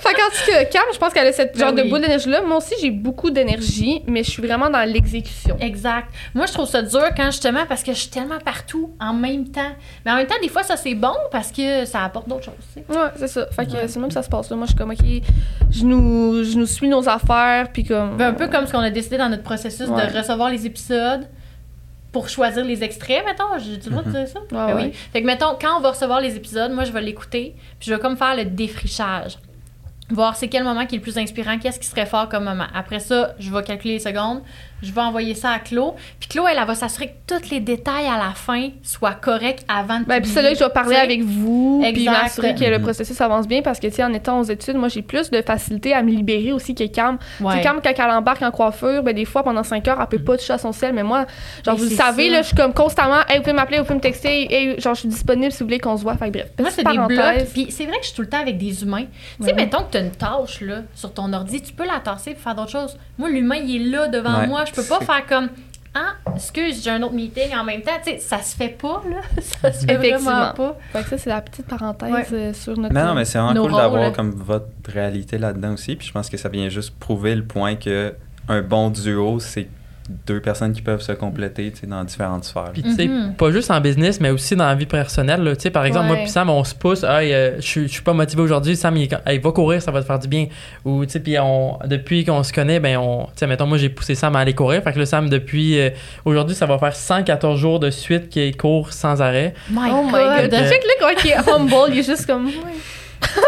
fait qu'en tout cas, Cam, je pense qu'elle a cette Ben genre de boule d'énergie-là. Moi aussi, j'ai beaucoup d'énergie, mais je suis vraiment dans l'exécution. Exact. Moi, je trouve ça dur quand justement parce que je suis tellement partout en même temps. Mais en même temps, des fois, ça c'est bon parce que ça apporte d'autres choses. tu sais. Ouais, c'est ça. Fait que Ouais. c'est même que ça se passe là. Moi, je suis comme, OK, je nous, je nous suis nos affaires, puis comme. Ben, un peu comme ce qu'on a décidé dans notre processus Ouais. de recevoir les épisodes pour choisir les extraits, mettons. J'ai le droit de dire ça? Ouais, Ben ouais. oui. Fait que, mettons, quand on va recevoir les épisodes, moi, je vais l'écouter, puis je vais comme faire le défrichage. Voir c'est quel moment qui est le plus inspirant, qu'est-ce qui serait fort comme moment. Après ça, je vais calculer les secondes, je vais envoyer ça à Claude. Puis Claude, elle, elle va s'assurer que tous les détails à la fin soient corrects avant de Ben, puis c'est là que je vais parler Tu avec vous, puis Exact. m'assurer que le Mhm. processus avance bien, parce que, tu sais, en étant aux études, moi, j'ai plus de facilité à me libérer aussi que Cam. Tu Ouais. sais, Cam, quand elle embarque en coiffure, ben, des fois, pendant 5 heures, elle peut pas toucher à son sel, mais moi, genre, Mais vous le savez, ça. là, je suis comme constamment, hey, vous pouvez m'appeler, vous pouvez me texter, hey, genre, je suis disponible si vous voulez qu'on se voit. Fait que bref. Moi, c'est des blocs. Puis c'est vrai que je suis tout le temps avec des humains. Tu sais, Ouais. mettons que tu as une tâche là, sur ton ordi, tu peux la tasser pour faire d'autres choses. Moi, l'humain, il est là devant Ouais. moi. Je peux pas faire comme Ah, excuse, j'ai un autre meeting en même temps. Tu sais, ça se fait pas, là. Ça se fait Effectivement. vraiment pas. Fait que ça, c'est la petite parenthèse Ouais. euh, sur notre. Mais non, mais c'est vraiment cool d'avoir comme votre réalité là-dedans aussi. Puis je pense que ça vient juste prouver le point que un bon duo, c'est deux personnes qui peuvent se compléter tu sais, dans différentes sphères. Puis, tu sais, Mhm. pas juste en business, mais aussi dans la vie personnelle. là. Tu sais, par exemple, moi puis Sam, on se pousse. Hey, euh, je suis- je suis pas motivé aujourd'hui. Sam, il, Hey, va courir, ça va te faire du bien. Ou, tu sais, puis on, depuis qu'on se connaît, ben, on, tu sais, mettons, moi, j'ai poussé Sam à aller courir. Fait que le Sam, depuis euh, aujourd'hui, ça va faire 114 jours de suite qu'il court sans arrêt. My Oh my god. Euh, Check là, quand il est humble, il est juste comme.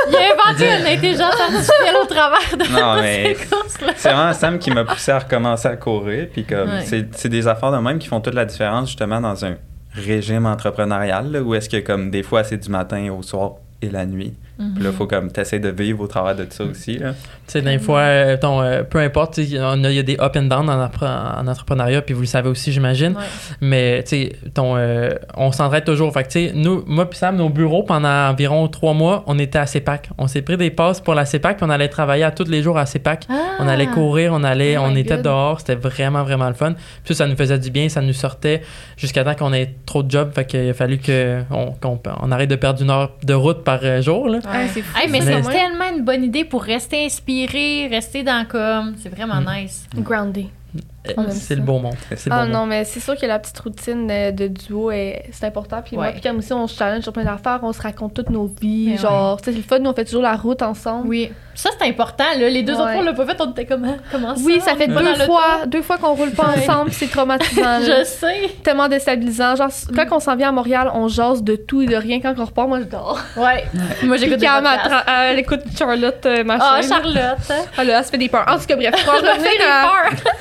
Il a inventé une intelligence artificielle au travers de Non, mais ces courses-là. c'est vraiment Sam qui m'a poussé à recommencer à courir. Puis comme, Ouais. c'est, c'est des affaires de même qui font toute la différence justement dans un régime entrepreneurial là, où est-ce que comme des fois c'est du matin au soir et la nuit. Puis là, il faut comme t'essaies de vivre au travers de ça aussi. Tu sais, des fois, euh, ton, euh, peu importe, il y a des up and down en, en entrepreneuriat, puis vous le savez aussi, j'imagine. Ouais. Mais, tu sais, ton, euh, on s'entraide toujours. Fait que, tu sais, nous, moi puis Sam, nos bureaux, pendant environ trois mois, on était à CEPAC. On s'est pris des passes pour la CEPAC, puis on allait travailler à tous les jours à CEPAC. On allait Ah. courir, on allait, Oh on était God. dehors, c'était vraiment, vraiment le fun. Puis ça, ça nous faisait du bien, ça nous sortait jusqu'à temps qu'on ait trop de jobs. Fait qu'il a fallu on, qu'on- on arrête de perdre une heure de route par jour, là. Ouais. Ah, c'est fou, Hey, mais c'est tellement une bonne idée pour rester inspiré, rester dans comme. C'est vraiment Mm. nice. Groundé. Aime c'est le beau monde. C'est le Ah monde. non, mais c'est sûr que la petite routine de, de duo, est- c'est important. Puis moi, Ouais. puis comme aussi, on se challenge sur plein d'affaires, on se raconte toutes nos vies. Mais genre, tu sais, c'est le fun, nous, on fait toujours la route ensemble. Oui. Ça, c'est important, là. Les deux Ouais. autres fois, on l'a pas fait, on était comme, Hein, comment ça? Oui, ça fait deux fois, deux fois qu'on roule pas ensemble, c'est traumatisant. là. Je sais. tellement déstabilisant. Genre, quand on s'en vient à Montréal, on jase de tout et de rien. Quand on repart, moi, je dors. Ouais. Moi, j'écoute des elle écoute Charlotte, euh, machin. Ah, Charlotte. Ah, là, elle se fait des peurs. En tout cas, bref, pour revenir des à, peurs.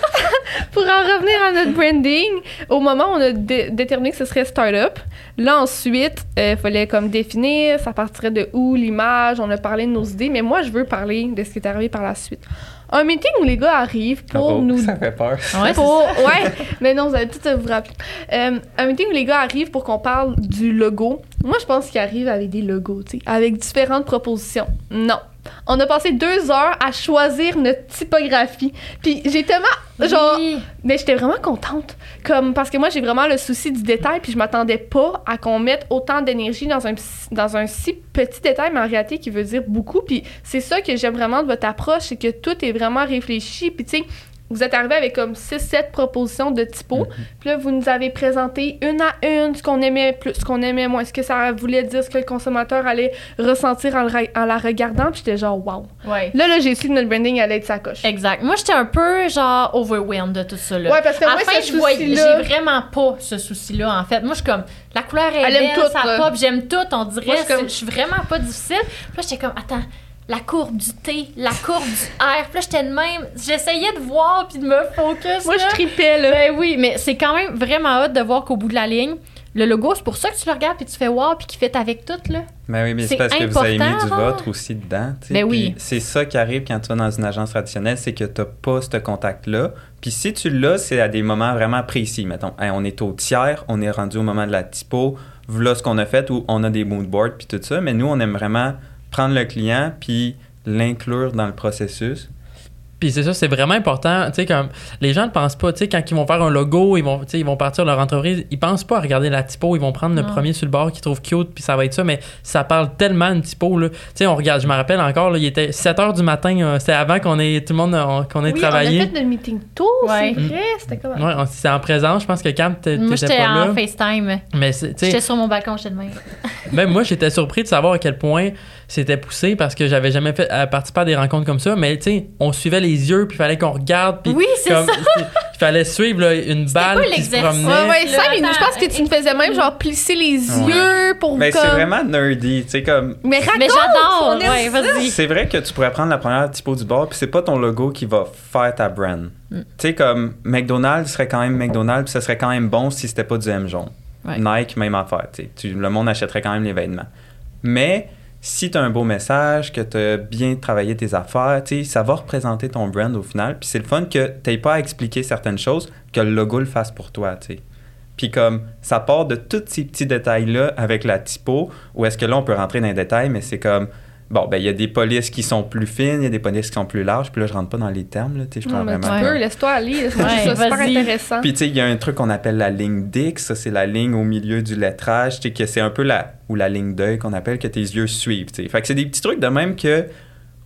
Pour en revenir à notre branding, au moment où on a dé- déterminé que ce serait startup, là ensuite, il fallait comme définir, ça partirait de où l'image, on a parlé de nos idées, mais moi je veux parler de ce qui est arrivé par la suite. Un meeting où les gars arrivent pour Oh, nous Ça fait peur. Ouais, pour- ouais, mais non, vous allez tout vous rappeler. Euh, un meeting où les gars arrivent pour qu'on parle du logo. Moi, je pense qu'ils arrivent avec des logos, tu sais, avec différentes propositions. Non. On a passé deux heures à choisir notre typographie. Puis j'ai tellement, genre, Oui. mais j'étais vraiment contente. Comme, parce que moi, j'ai vraiment le souci du détail, puis je m'attendais pas à qu'on mette autant d'énergie dans un, dans un si petit détail, mais en réalité, qui veut dire beaucoup. Puis c'est ça que j'aime vraiment de votre approche, c'est que tout est vraiment réfléchi. Puis tu sais, vous êtes arrivé avec comme 6-7 propositions de typo. Puis là, vous nous avez présenté une à une ce qu'on aimait plus, ce qu'on aimait moins, ce que ça voulait dire, ce que le consommateur allait ressentir en, le re- en la regardant. Puis j'étais genre, wow. Ouais. Là, là, j'ai su que notre branding allait être sa coche. Exact. Moi, j'étais un peu, genre, overwhelmed de tout ça, là. Ouais, parce que à moi, la fin, ce je voyais- j'ai vraiment pas ce souci-là, en fait. Moi, je suis comme, la couleur est Elle aime belle, tout, ça là. pop, j'aime tout, on dirait. Moi, je suis comme- c'est- je suis vraiment pas difficile. Puis là, j'étais comme, attends, la courbe du T, la courbe du R. Puis là, j'étais de même. J'essayais de voir puis de me focus. Moi, là. je tripais, là. Ben oui, mais c'est quand même vraiment hot de voir qu'au bout de la ligne, le logo, c'est pour ça que tu le regardes puis tu fais wow puis qu'il fait avec tout, là. Ben oui, mais C'est c'est parce que vous avez mis important, du hein? vôtre aussi dedans. tu sais, Ben oui. C'est ça qui arrive quand tu vas dans une agence traditionnelle, c'est que tu n'as pas ce contact-là. Puis si tu l'as, c'est à des moments vraiment précis. Mettons, Hey, on est au tiers, on est rendu au moment de la typo, voilà ce qu'on a fait, ou on a des mood boards, puis tout ça. Mais nous, on aime vraiment prendre le client, puis l'inclure dans le processus. Puis c'est ça, c'est vraiment important. Tu sais, comme les gens ne pensent pas, tu sais, quand ils vont faire un logo, ils vont, tu sais, ils vont partir de leur entreprise, ils pensent pas à regarder la typo, ils vont prendre le Non. premier sur le bord qu'ils trouvent cute, puis ça va être ça, mais ça parle tellement une typo, là. Tu sais, on regarde, je me rappelle encore, là, il était 7 h du matin, euh, c'était avant qu'on ait, tout le monde, qu'on ait oui, travaillé. on a fait notre meeting tôt, Ouais. c'est vrai. C'était comme... Ouais, c'est en présence, je pense que Cam, t'é- Moi, t'étais j'étais pas en là. FaceTime. Mais c'est- tu sais, J'étais sur mon balcon, j'étais de même. Même moi, j'étais surpris de savoir à quel point c'était poussé parce que j'avais jamais fait à participer à des rencontres comme ça. Mais tu sais, on suivait les yeux, puis il fallait qu'on regarde. Puis Oui, c'est comme- ça. c'est- Il fallait suivre là, une balle quoi qui se l'exercice? promenait. Ouais, cinq minutes. Je pense que tu me faisais même genre plisser les Ouais. yeux pour Mais comme... c'est vraiment nerdy, tu sais, comme... Mais raconte! Mais j'adore. Ouais, ça. vas-y. C'est vrai que tu pourrais prendre la première typo du bord, puis c'est pas ton logo qui va faire ta brand. Mm. Tu sais, comme McDonald's serait quand même McDonald's, puis ça serait quand même bon si c'était pas du M jaune. Ouais. Nike, même affaire. tu sais. Tu- le monde achèterait quand même les vêtements. Mais si tu as un beau message, que tu as bien travaillé tes affaires, ça va représenter ton brand au final. Puis c'est le fun que tu pas à expliquer certaines choses, que le logo le fasse pour toi. tu sais. Puis comme ça part de tous ces petits détails-là avec la typo, où est-ce que là on peut rentrer dans les détails, mais c'est comme. Bon, ben, il y a des polices qui sont plus fines, il y a des polices qui sont plus larges. Puis là, je rentre pas dans les termes, là, tu sais, je Non, parle mais tu vraiment. Peux, laisse-toi aller. Laisse-moi Ouais, super intéressant. Puis tu sais, il y a un truc qu'on appelle la ligne Dix, ça c'est la ligne au milieu du lettrage, tu sais, que c'est un peu la ou la ligne d'œil qu'on appelle que tes yeux suivent, tu sais. Fait que c'est des petits trucs de même que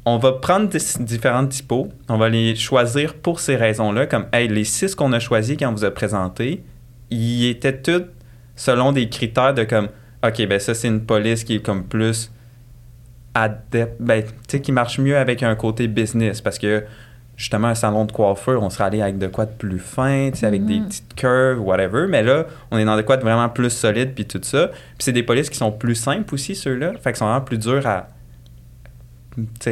on va prendre des- différentes typos, on va les choisir pour ces raisons-là, comme hey, les six qu'on a choisis quand on vous a présenté, ils étaient tous selon des critères de comme OK, ben ça c'est une police qui est comme plus adepte, ben tu sais qui marche mieux avec un côté business parce que justement un salon de coiffeur, on serait allé avec de quoi de plus fin, tu sais, avec des Mhm. petites curves, whatever. Mais là, on est dans de quoi de vraiment plus solide puis tout ça. Puis c'est des polices qui sont plus simples aussi, ceux-là. Fait qu'ils sont vraiment plus durs à,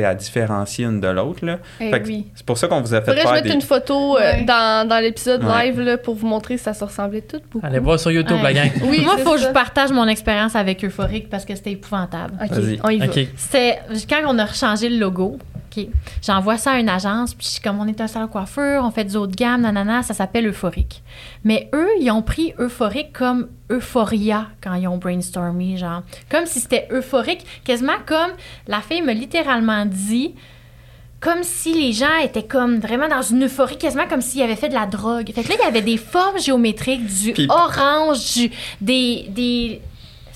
à différencier une de l'autre. là. Eh oui. C'est pour ça qu'on vous a fait Faudrait je faire mette des... une photo euh, Ouais. dans, dans l'épisode Ouais. live là, pour vous montrer si ça se ressemblait toutes beaucoup. Allez voir sur YouTube, Ouais. la gang. Oui, Moi, il faut que je partage mon expérience avec Euphorique parce que c'était épouvantable. Ok, on y va. Quand on a rechangé le logo. OK. J'envoie ça à une agence, puis je suis comme on est un salon de coiffure, on fait du haut de gamme, nanana, ça s'appelle Euphorique. Mais eux, ils ont pris Euphorique comme Euphoria quand ils ont brainstormé, genre. Comme si c'était euphorique, quasiment comme la fille me littéralement dit. Comme si les gens étaient comme vraiment dans une euphorie, quasiment comme s'ils avaient fait de la drogue. Fait que là, il y avait des formes géométriques, du orange, du, des, des.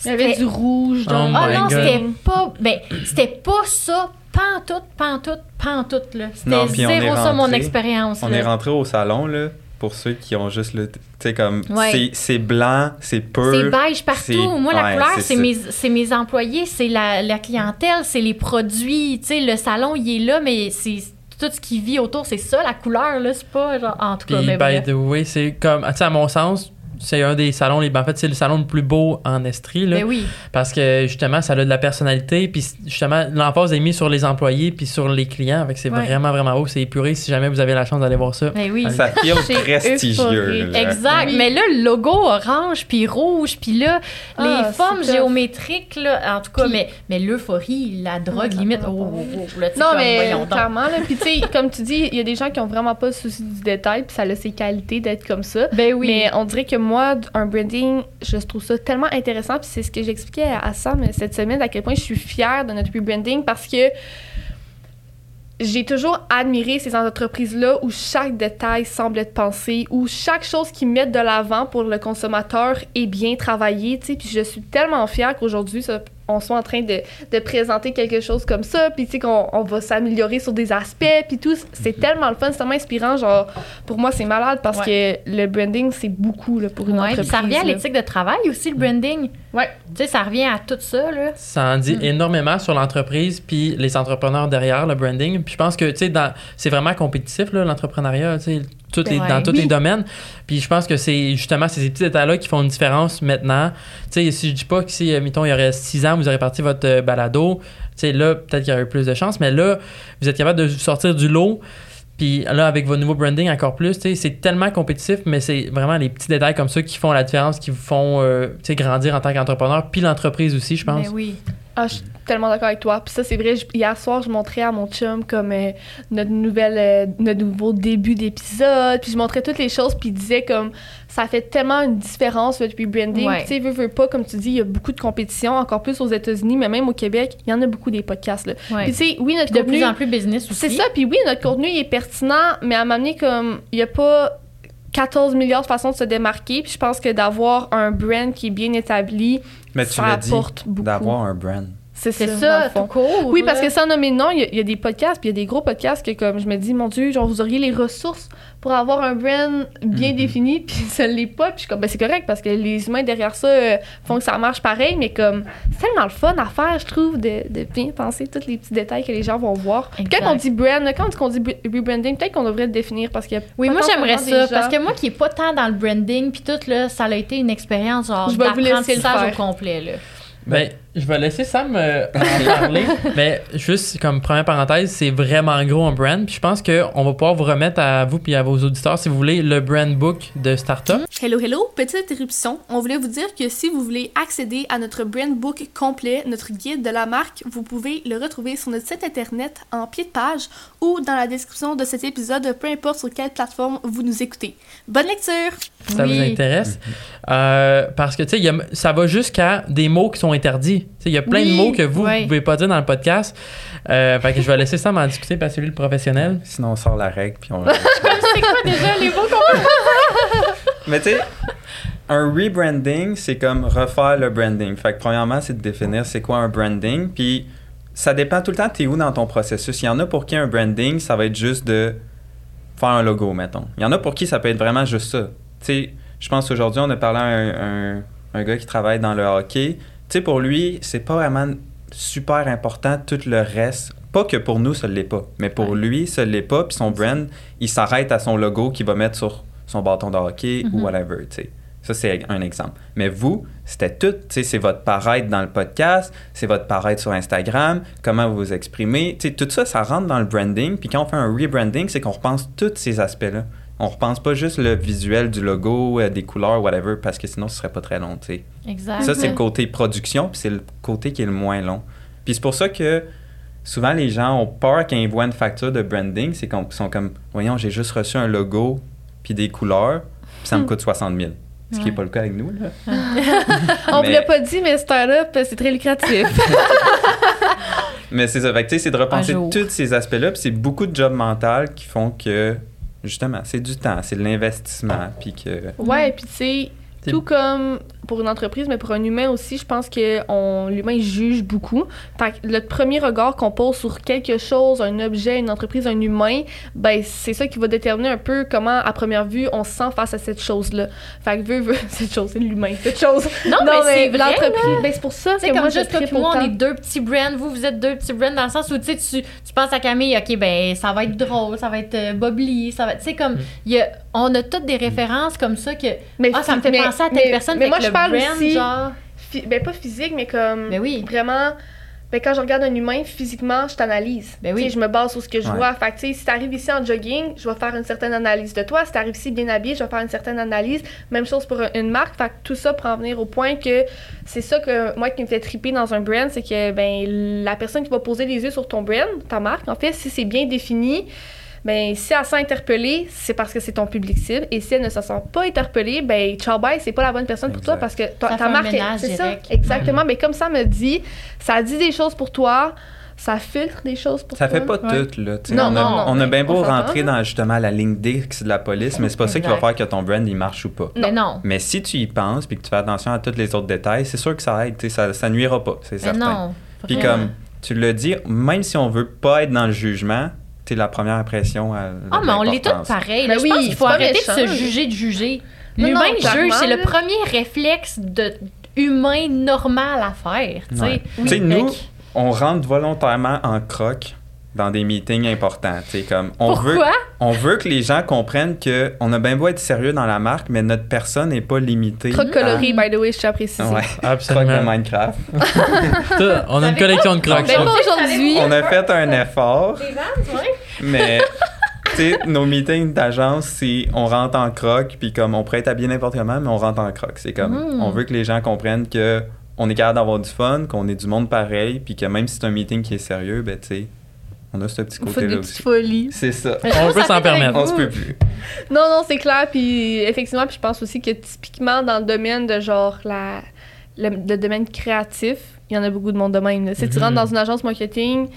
Il y avait du rouge. Oh donc- ah my non, c'était pas. Ben, c'était pas ça. Pantoute, pantoute, pantoute, là. C'était Non, puis on est zéro ça, mon rentré- expérience. On là. est rentré au salon, là, pour ceux qui ont juste le. Tu sais, comme. Ouais. c'est- C'est blanc, c'est pur. C'est beige partout. c'est- Moi, la ouais, couleur, c'est mes, c'est mes employés, c'est la, la clientèle, c'est les produits. Tu sais, le salon, il est là, mais c'est tout ce qui vit autour, c'est ça, la couleur, là. C'est pas genre. En tout cas, Puis, mais by bref. the way, c'est comme, tu sais, à mon sens, c'est un des salons, les, ben, en fait, c'est le salon le plus beau en Estrie, là, Mais oui. parce que justement, ça a de la personnalité, puis justement, l'emphase est mise sur les employés, puis sur les clients, avec c'est Ouais. vraiment, vraiment beau, c'est épuré, si jamais vous avez la chance d'aller voir ça. Mais oui. Ça feel C'est prestigieux. là. Exact. Oui. Mais là, le logo orange puis rouge, puis là, Ah, les formes géométriques, là, en tout cas, mais, mais l'euphorie, la drogue, limite. Oh, oh, oh, là, Non, comme, mais clairement, là. Puis, tu sais, comme tu dis, il y a des gens qui ont vraiment pas le souci du détail, puis ça a ses qualités d'être comme ça. Ben oui. Mais on dirait que moi, un branding, je trouve ça tellement intéressant. Puis c'est ce que j'expliquais à Sam cette semaine, à quel point je suis fière de notre rebranding parce que j'ai toujours admiré ces entreprises-là où chaque détail semble être pensé, où chaque chose qu'ils mettent de l'avant pour le consommateur est bien travaillée. Puis je suis tellement fière qu'aujourd'hui, ça- on soit en train de, de présenter quelque chose comme ça, puis tu sais qu'on on va s'améliorer sur des aspects, puis tout. C'est tellement le fun, c'est tellement inspirant. Genre, pour moi, c'est malade parce que le branding, c'est beaucoup là, pour une Ouais, puis entreprise. ça revient à l'éthique de travail aussi, le branding. Ouais. Tu sais, ça revient à tout ça, là. Ça en dit Mm. énormément sur l'entreprise puis les entrepreneurs derrière le branding. Puis je pense que tu sais c'est vraiment compétitif là, l'entrepreneuriat, tu sais, toutes les- Ouais. dans tous Oui. les domaines. Puis je pense que c'est justement ces petits détails là qui font une différence maintenant. Tu sais si je dis pas que si euh, mettons il y aurait six ans vous aurez parti votre euh, balado, tu sais là peut-être qu'il y aurait eu plus de chance, mais là vous êtes capable de sortir du lot. Puis là, avec votre nouveau branding encore plus, tu sais, c'est tellement compétitif, mais c'est vraiment les petits détails comme ça qui font la différence, qui vous font euh, tu sais, grandir en tant qu'entrepreneur, puis l'entreprise aussi, je pense. Ben oui. Ah, je suis tellement d'accord avec toi. Puis ça, c'est vrai, je- hier soir, je montrais à mon chum comme euh, notre nouvelle, euh, notre nouveau début d'épisode. Puis je montrais toutes les choses, puis il disait comme ça fait tellement une différence votre rebranding. Ouais. Tu sais, veux, veux pas, comme tu dis, il y a beaucoup de compétition, encore plus aux États-Unis, mais même au Québec, il y en a beaucoup des podcasts. Là. Ouais. Puis tu sais, oui, notre Puis de contenu. plus en plus business aussi. C'est ça, puis oui, notre contenu il est pertinent, mais à m'amener comme il y a pas 14 milliards de façons de se démarquer, puis je pense que d'avoir un brand qui est bien établi, Mais tu ça dit, apporte beaucoup. d'avoir un brand. C'est ça, ça, tout court. Oui, parce que sans nommer de nom, il y, a- il y a des podcasts, puis il y a des gros podcasts que, comme je me dis, mon Dieu, genre, vous auriez les ressources pour avoir un brand bien Mhm. défini, puis ça l'est pas. Puis ben, c'est correct, parce que les humains derrière ça euh, font que ça marche pareil, mais comme, c'est tellement le fun à faire, je trouve, de, de bien penser tous les petits détails que les gens vont voir. Exact. Quand on dit brand, quand on dit rebranding, peut-être qu'on devrait le définir, parce qu'il y a Oui, moi j'aimerais ça. Parce que moi qui est pas tant dans le branding, puis tout, là, ça a été une expérience genre Je vais vous laisser le faire. au complet. Là. Ben, je vais laisser Sam euh, en parler. mais juste comme première parenthèse, c'est vraiment gros un brand. Puis je pense qu'on va pouvoir vous remettre à vous puis à vos auditeurs, si vous voulez, le brand book de Startup. Hello, hello! Petite interruption. On voulait vous dire que si vous voulez accéder à notre brand book complet, notre guide de la marque, vous pouvez le retrouver sur notre site internet en pied de page ou dans la description de cet épisode, peu importe sur quelle plateforme vous nous écoutez. Bonne lecture! ça Oui. vous intéresse? Euh, parce que, tu sais, il y a- ça va jusqu'à des mots qui sont interdits. Il y a plein Oui, de mots que vous ne ouais. pouvez pas dire dans le podcast. Euh, fait que je vais laisser Sam en discuter parce que lui le professionnel. Sinon, on sort la règle, puis on. C'est quoi déjà les mots qu'on Mais tu sais, un rebranding, c'est comme refaire le branding. Fait que premièrement, c'est de définir c'est quoi un branding. Puis ça dépend tout le temps, t'es où dans ton processus. Il y en a pour qui un branding, ça va être juste de faire un logo, mettons. Il y en a pour qui ça peut être vraiment juste ça. Tu sais, je pense aujourd'hui, on a parlé à un, un- un gars qui travaille dans le hockey. Tu sais, pour lui, c'est pas vraiment super important tout le reste. Pas que pour nous, ça l'est pas. Mais pour lui, ça l'est pas. Puis son brand, il s'arrête à son logo qu'il va mettre sur son bâton de hockey ou Mhm. whatever, tu sais. Ça, c'est un exemple. Mais vous, c'était tout. C'est votre paraître dans le podcast, c'est votre paraître sur Instagram, comment vous vous exprimez. Tu sais, tout ça, ça rentre dans le branding. Puis quand on fait un rebranding, c'est qu'on repense tous ces aspects-là. On repense pas juste le visuel du logo, euh, des couleurs, whatever, parce que sinon, ce serait pas très long, tu sais. Exact. Ça, c'est le côté production, puis c'est le côté qui est le moins long. Puis c'est pour ça que souvent les gens ont peur quand ils voient une facture de branding, c'est qu'ils sont comme, voyons, j'ai juste reçu un logo puis des couleurs, puis ça me coûte 60 000. Ce qui n'est Ouais. pas le cas avec nous, là. On Mais- vous l'a pas dit, mais startup, c'est très lucratif. Mais c'est ça. Fait que, tu sais, c'est de repenser tous ces aspects-là, puis c'est beaucoup de jobs mentaux qui font que, justement, c'est du temps, c'est de l'investissement, puis que... ouais, puis tu sais, Tout comme pour une entreprise, mais pour un humain aussi, je pense que on- l'humain juge beaucoup. Fait que le premier regard qu'on pose sur quelque chose, un objet, une entreprise, un humain, ben c'est ça qui va déterminer un peu comment, à première vue, on se sent face à cette chose-là. Fait que veut, veut, cette chose, c'est l'humain, cette chose. Non, mais c'est vrai, l'entreprise, ben c'est pour ça C'est que comme moi, je juste puis moi, on est deux petits brands. Vous, vous êtes deux petits brands dans le sens où tu sais, tu, penses à Camille, ok, ben ça va être drôle, ça va être euh, Bobli, ça va être. Tu sais, Mm. comme, il y a, on a toutes des références comme ça que. Mais Ah, ça me fait mais- penser à telle mais- personne. Mais moi, je le parle brand, aussi, genre. ben pas physique, mais comme Ben oui. vraiment. Ben quand je regarde un humain physiquement, je t'analyse. Ben oui. Je me base sur ce que je Ouais. vois. Fait que, tu sais, si t'arrives ici en jogging, je vais faire une certaine analyse de toi. Si t'arrives ici bien habillé, je vais faire une certaine analyse. Même chose pour une marque. Fait que tout ça pour en venir au point que c'est ça que moi qui me fait triper dans un brand, c'est que ben la personne qui va poser les yeux sur ton brand, ta marque, en fait, si c'est bien défini, ben si elle se sent interpellée, c'est parce que c'est ton public cible. Et si elle ne se sent pas interpellée, ben ciao bye, c'est pas la bonne personne pour toi Exact. parce que ta, ta marque, c'est ça, exactement. Mais comme ça me dit, ça dit des choses pour toi, ça filtre des choses pour Ça toi. fait pas Ouais. tout, là. Non, on, a, non, non, on a mais bien beau rentrer dans justement la ligne X de la police, mais c'est pas ça qui va Exact. faire que ton brand il marche ou pas. Mais non. Mais si tu y penses puis que tu fais attention à tous les autres détails, c'est sûr que ça aide, ça, ça nuira pas, c'est Mais certain. non. Puis comme tu le dis, même si on veut pas être dans le jugement, tu sais, la première impression. Ah, mais on l'est tous l'importance. pareils. Ben là. Je oui, pense qu'il c'est faut arrêter de se juger de juger. L'humain juge, c'est le premier réflexe de humain normal à faire. tu sais. Fait nous, on rentre volontairement en croc dans des meetings importants. comme on veut, Pourquoi? on veut que les gens comprennent que on a bien beau être sérieux dans la marque, mais notre personne n'est pas limitée. Croque coloris, by the way, je à à... Ouais. Croc de Absolument. Minecraft. On a une collection de crocs. Mais ça. pas aujourd'hui. on a fait un effort, Des vannes, ouais. mais tu sais, nos meetings d'agence, c'est on rentre en croc, puis comme on pourrait être habillé n'importe comment, mais on rentre en croc. C'est comme Mm. on veut que les gens comprennent que on est capable d'avoir du fun, qu'on est du monde pareil, puis que même si c'est un meeting qui est sérieux, ben tu sais, on a ce petit On fait côté-là des aussi. petites folies. C'est ça. On peut s'en permettre. On se peut plus. Non, non, c'est clair. Puis effectivement, puis je pense aussi que typiquement dans le domaine de genre la, le, le domaine créatif, il y en a beaucoup de monde de même. Si tu Mhm. rentres dans une agence marketing,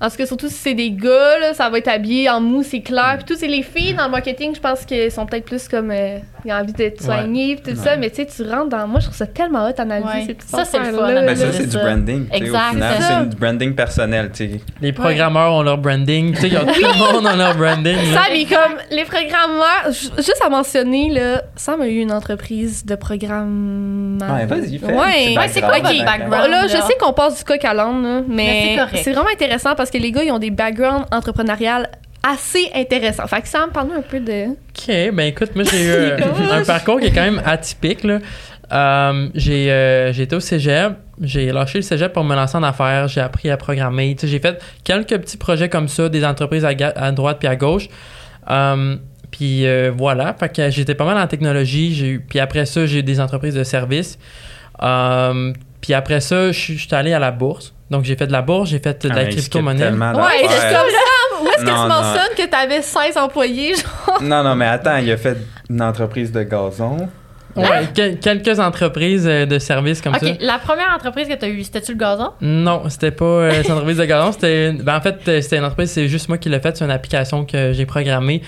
en tout cas, surtout si c'est des gars, là, ça va être habillé en mou, c'est clair. Puis tout, c'est les filles dans le marketing, je pense qu'elles sont peut-être plus comme. euh, ils ont envie d'être soignées, puis tout ça. Mais tu sais, tu rentres dans. Moi, je trouve ça tellement hot d'analyser Ouais. Ça, c'est le affaires-là, fun, là. Ben, ça, c'est du branding. Exact, Au final, c'est du branding personnel. tu sais. Les programmeurs ont leur branding. Tu sais, tout le monde a leur branding. Ça, mais comme les programmeurs, ju- juste à mentionner, là, Sam a eu une entreprise de programme. Ouais, vas-y, fais. Ouais. Ouais, c'est quoi? Bon, là, je sais qu'on passe du coq à l'âne, là, Mais c'est vraiment intéressant parce que les gars, ils ont des backgrounds entrepreneuriales assez intéressants. Fait que Sam, parle-nous un peu de... Ok, ben écoute, moi j'ai eu euh, un parcours qui est quand même atypique. Là. Euh, j'ai, euh, été au cégep, j'ai lâché le cégep pour me lancer en affaires, j'ai appris à programmer. J'ai fait quelques petits projets comme ça, des entreprises à, droite puis à gauche. Euh, puis voilà, fait que j'étais pas mal en technologie. Puis après ça, j'ai eu des entreprises de services. Puis après ça, je suis allé à la bourse. Donc j'ai fait de la bourse, j'ai fait de Ah, la skip crypto-monnaie. tellement Ouais, c'est comme Sam! Où est-ce que tu mentionnes que t'avais 16 employés, genre? Non, non, mais attends, il a fait une entreprise de gazon. Ouais, quel- quelques entreprises euh, de services comme ça. OK, la première entreprise que tu as eue, c'était-tu le gazon? Non, c'était pas euh, cette entreprise de gazon. C'était, ben, en fait, euh, c'était une entreprise, c'est juste moi qui l'ai faite. C'est une application que j'ai programmée.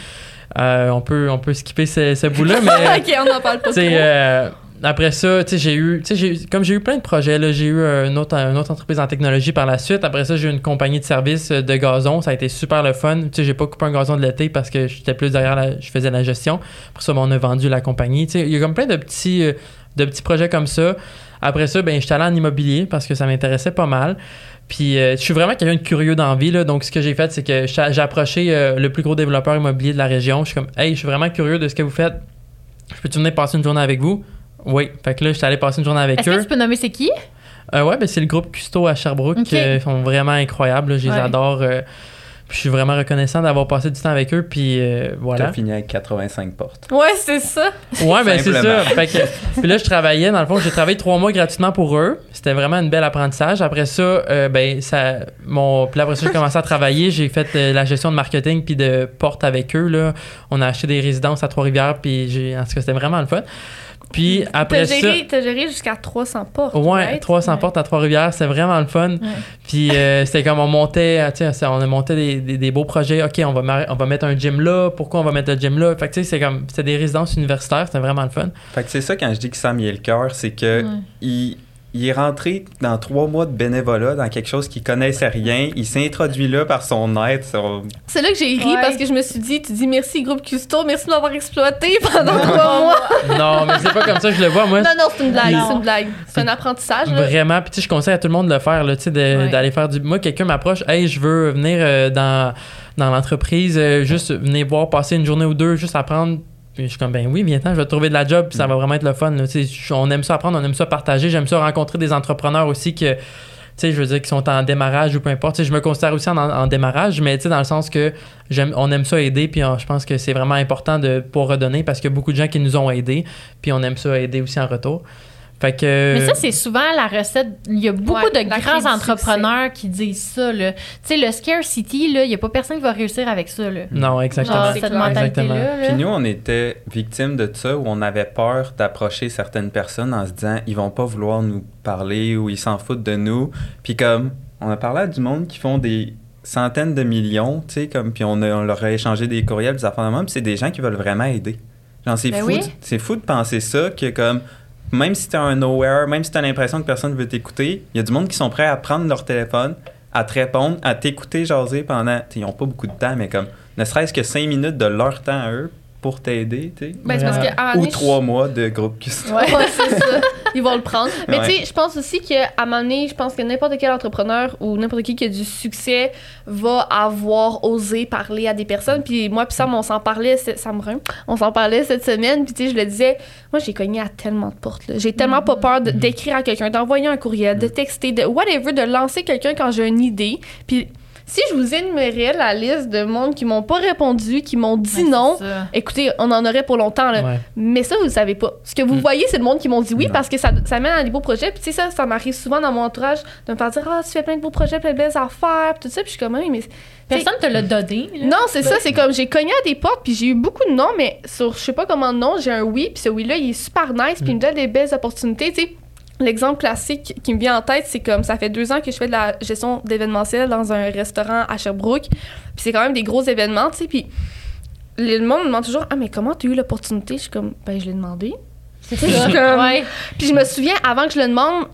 Euh, on, peut, on peut skipper ce, ce bout-là, mais ok, on en parle pas tu trop. euh, après ça, j'ai eu, comme j'ai eu plein de projets, j'ai eu une autre, entreprise en technologie par la suite. Après ça, j'ai eu une compagnie de services euh, de gazon. Ça a été super le fun. Tu j'ai pas coupé un gazon de l'été parce que j'étais plus derrière, je faisais la gestion. Pour ça, ben, on a vendu la compagnie. Il y a comme plein de petits, euh, de petits projets comme ça. Après ça, ben, j'étais allé en immobilier parce que ça m'intéressait pas mal. Puis euh, je suis vraiment quelqu'un de curieux dans la vie, là. Donc, ce que j'ai fait, c'est que j'ai approché le plus gros développeur immobilier de la région. Je suis comme, hey, je suis vraiment curieux de ce que vous faites. Je peux-tu venir passer une journée avec vous? Oui. Fait que là, j'étais allé passer une journée avec Est-ce que eux. tu peux nommer c'est qui? Euh, ouais, ben, c'est le groupe Custo à Sherbrooke. Ok. euh, Ils sont vraiment incroyables. là. Je les Ouais. adore. euh, puis je suis vraiment reconnaissant d'avoir passé du temps avec eux. Puis euh, voilà. T'as fini avec 85 portes. Ouais, c'est ça. Ouais, ben c'est ça. Simplement. Fait que, puis là, je travaillais, dans le fond, j'ai travaillé trois mois gratuitement pour eux. C'était vraiment un bel apprentissage. Après ça, euh, ben, ça, mon, puis là, après ça, j'ai commencé à travailler. J'ai fait euh, la gestion de marketing puis de porte avec eux, là. On a acheté des résidences à Trois-Rivières, puis j'ai, en tout cas, c'était vraiment le fun. Puis après T'as ça. géré, t'as géré jusqu'à 300 portes. Ouais, right? 300 portes à Trois-Rivières, c'est vraiment le fun. Puis euh, c'était comme on montait, euh, tu sais, on a monté des, des, des beaux projets. OK, on va, mar- on va mettre un gym là. Pourquoi on va mettre le gym là? Fait que tu sais, c'est comme, c'était des résidences universitaires, c'était vraiment le fun. Fait que c'est ça quand je dis que Sam y est le cœur, c'est que Ouais. il, il est rentré dans trois mois de bénévolat dans quelque chose qu'il connaissait rien. Il s'est introduit là par son aide. son- C'est là que j'ai ri Ouais. parce que je me suis dit, tu dis merci groupe Custo, merci de m'avoir exploité pendant trois mois. non, mais c'est pas comme ça que je le vois. Moi, Non, non, c'est une blague, c'est une blague. C'est un apprentissage. là. Vraiment, puis tu sais, je conseille à tout le monde de le faire, là, tu sais, Ouais. d'aller faire du. Moi, quelqu'un m'approche, hey, je veux venir euh, dans, dans l'entreprise, euh, juste venir voir, passer une journée ou deux, juste apprendre. Puis je suis comme, ben oui, viens-t'en, je vais te trouver de la job, puis ça va vraiment être le fun. on aime ça apprendre, on aime ça partager, j'aime ça rencontrer des entrepreneurs aussi que. Tu sais, je veux dire, qui sont en démarrage ou peu importe. Je me considère aussi en, en démarrage, mais tu sais, dans le sens que j'aime, on aime ça aider, puis je pense que c'est vraiment important de pour redonner parce qu'il y a beaucoup de gens qui nous ont aidés, puis on aime ça aider aussi en retour. Fait que. Mais ça, c'est souvent la recette. Il y a beaucoup Ouais, de grands entrepreneurs qui disent ça. là. Tu sais, le scarcity, là, il n'y a pas personne qui va réussir avec ça. Là. Non, exactement. Genre, C'est cette mentalité-là. là. Puis nous, on était victimes de ça où on avait peur d'approcher certaines personnes en se disant ils vont pas vouloir nous parler ou ils s'en foutent de nous. Puis comme on a parlé à du monde qui font des centaines de millions, tu sais, comme puis on, a- on leur a échangé des courriels, des affaires de même, puis c'est des gens qui veulent vraiment aider. Genre c'est Ben fou, oui. c'est fou de penser ça que comme même si t'es un nowhere, même si t'as l'impression que personne veut t'écouter, il y a du monde qui sont prêts à prendre leur téléphone, à te répondre, à t'écouter jaser pendant. Ils ont pas beaucoup de temps, mais comme ne serait-ce que cinq minutes de leur temps à eux pour t'aider, tu sais. Ben, c'est parce Ouais. que à un moment Ou trois mois de groupe custom. Ouais, c'est ça. Ils vont le prendre. Mais Ouais. tu sais, je pense aussi qu'à un moment donné, je pense que n'importe quel entrepreneur ou n'importe qui qui a du succès va avoir osé parler à des personnes. Puis moi, puis Sam, on s'en parlait, ça me rend. On s'en parlait cette semaine. Puis tu sais, je le disais, moi, j'ai cogné à tellement de portes. J'ai tellement pas peur de- d'écrire à quelqu'un, d'envoyer un courriel, de texter, de whatever, de lancer quelqu'un quand j'ai une idée. Puis si je vous énumérais la liste de monde qui m'ont pas répondu, qui m'ont dit Ouais, non, écoutez, on en aurait pour longtemps. Là. Ouais. Mais ça, vous le savez pas. Ce que vous Mm. voyez, c'est le monde qui m'ont dit oui Non. parce que ça, ça mène à des beaux projets. Puis tu sais, ça, ça m'arrive souvent dans mon entourage de me faire dire Ah, tu fais plein de beaux projets, plein de belles affaires, puis tout ça. Puis je suis comme, oui, mais. Personne te l'a donné. là. Non, c'est ça, c'est comme j'ai cogné à des portes, puis j'ai eu beaucoup de noms, mais sur je sais pas comment de noms, j'ai un oui, puis ce oui-là, il est super nice, puis il me donne des belles opportunités. Tu sais, l'exemple classique qui me vient en tête, c'est comme ça fait deux ans que je fais de la gestion d'événementiel dans un restaurant à Sherbrooke, puis c'est quand même des gros événements, tu sais, puis le monde me demande toujours Ah, mais comment tu as eu l'opportunité? Je suis comme Ben, je l'ai demandé. C'est ça. comme- Ouais. Puis je me souviens, avant que je le demande,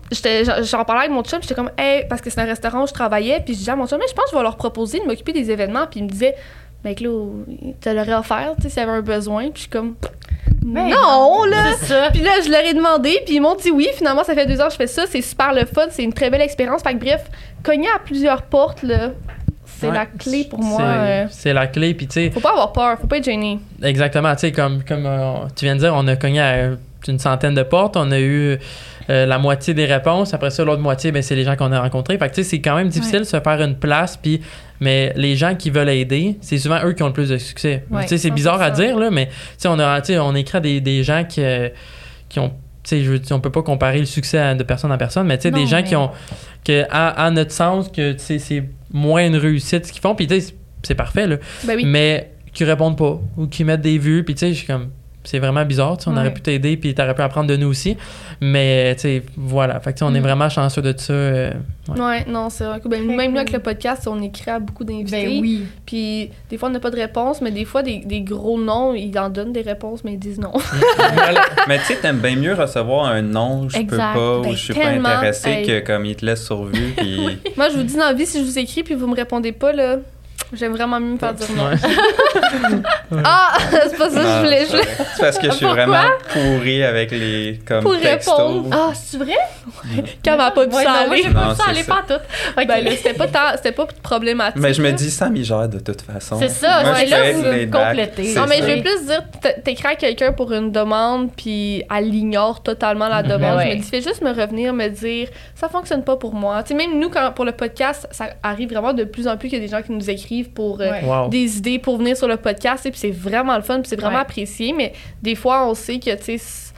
j'en parlais avec mon chum, j'étais comme, hey, parce que c'est un restaurant où je travaillais, puis je disais à mon chum, mais je pense que je vais leur proposer de m'occuper des événements, puis il me disait, ben Claude, tu te l'aurais offert, tu sais, s'il y avait un besoin, puis je suis comme, Ben non, là! C'est ça. Puis là, je leur ai demandé, puis ils m'ont dit oui. Finalement, ça fait deux ans que je fais ça. C'est super le fun. C'est une très belle expérience. Fait que bref, cogner à plusieurs portes, là, c'est Ouais. la clé pour moi. C'est- euh. C'est la clé. Puis, tu sais, Faut pas avoir peur. Faut pas être gêné. exactement, tu sais, comme, comme euh, tu viens de dire, on a cogné à une centaine de portes. On a eu euh, la moitié des réponses. Après ça, l'autre moitié, ben, c'est les gens qu'on a rencontrés. Fait que, tu sais, c'est quand même difficile de se faire une place. Puis, mais les gens qui veulent aider, c'est souvent eux qui ont le plus de succès. Ouais, c'est bizarre à 100%. dire, là, mais on, a, on écrit à des, des gens qui, euh, qui ont. Tu sais, je on peut pas comparer le succès à- de personne à personne, mais tu sais, des gens mais- qui ont. Que, à, à notre sens, que c'est moins une réussite ce qu'ils font. Puis, tu sais, c'est parfait, là Ben oui. mais qui répondent pas ou qui mettent des vues puis tu sais je suis comme c'est vraiment bizarre tu sais, on Ouais. aurait pu t'aider puis t'aurais pu apprendre de nous aussi mais tu sais voilà fait que tu sais, on est Mm. vraiment chanceux de ça euh, ouais. Ouais, non, c'est vrai. Ben, même nous, avec le podcast, on écrit à beaucoup d'invités. Ben oui. Puis des fois, on n'a pas de réponse, mais des fois, des, des gros noms, ils en donnent des réponses, mais ils disent non. Mais tu sais, t'aimes bien mieux recevoir un non, je peux pas, Ben, ou je suis pas intéressé, hey. que comme il te laisse sur vue. Puis... Moi, je vous dis dans la vie, si je vous écris puis vous me répondez pas, là, j'aime vraiment mieux me faire dire non. Ouais. Ah, c'est pas ça que je voulais. c'est parce que je suis Pourquoi? vraiment pourri avec les comme Pour textos. répondre. Ah, c'est vrai? Quand m'a pas pu Ouais, ça aller. pas ça ça. pas tout. Ok. Ben là, c'était pas, tant- c'était pas problématique. Mais je me dis, Sam, il gère de toute façon. C'est ça, Moi, ouais, je là, vous complétez. Non, mais ça. je veux plus dire, t'écris à quelqu'un pour une demande, puis elle ignore totalement la demande. Ben Je me dis, fais juste me revenir, me dire, ça fonctionne pas pour moi. Tu sais, même nous, quand, pour le podcast, ça arrive vraiment de plus en plus qu'il y a des gens qui nous écrivent pour euh, wow des idées pour venir sur le podcast, et puis c'est vraiment le fun, puis c'est vraiment Ouais. apprécié, mais des fois, on sait que, tu sais,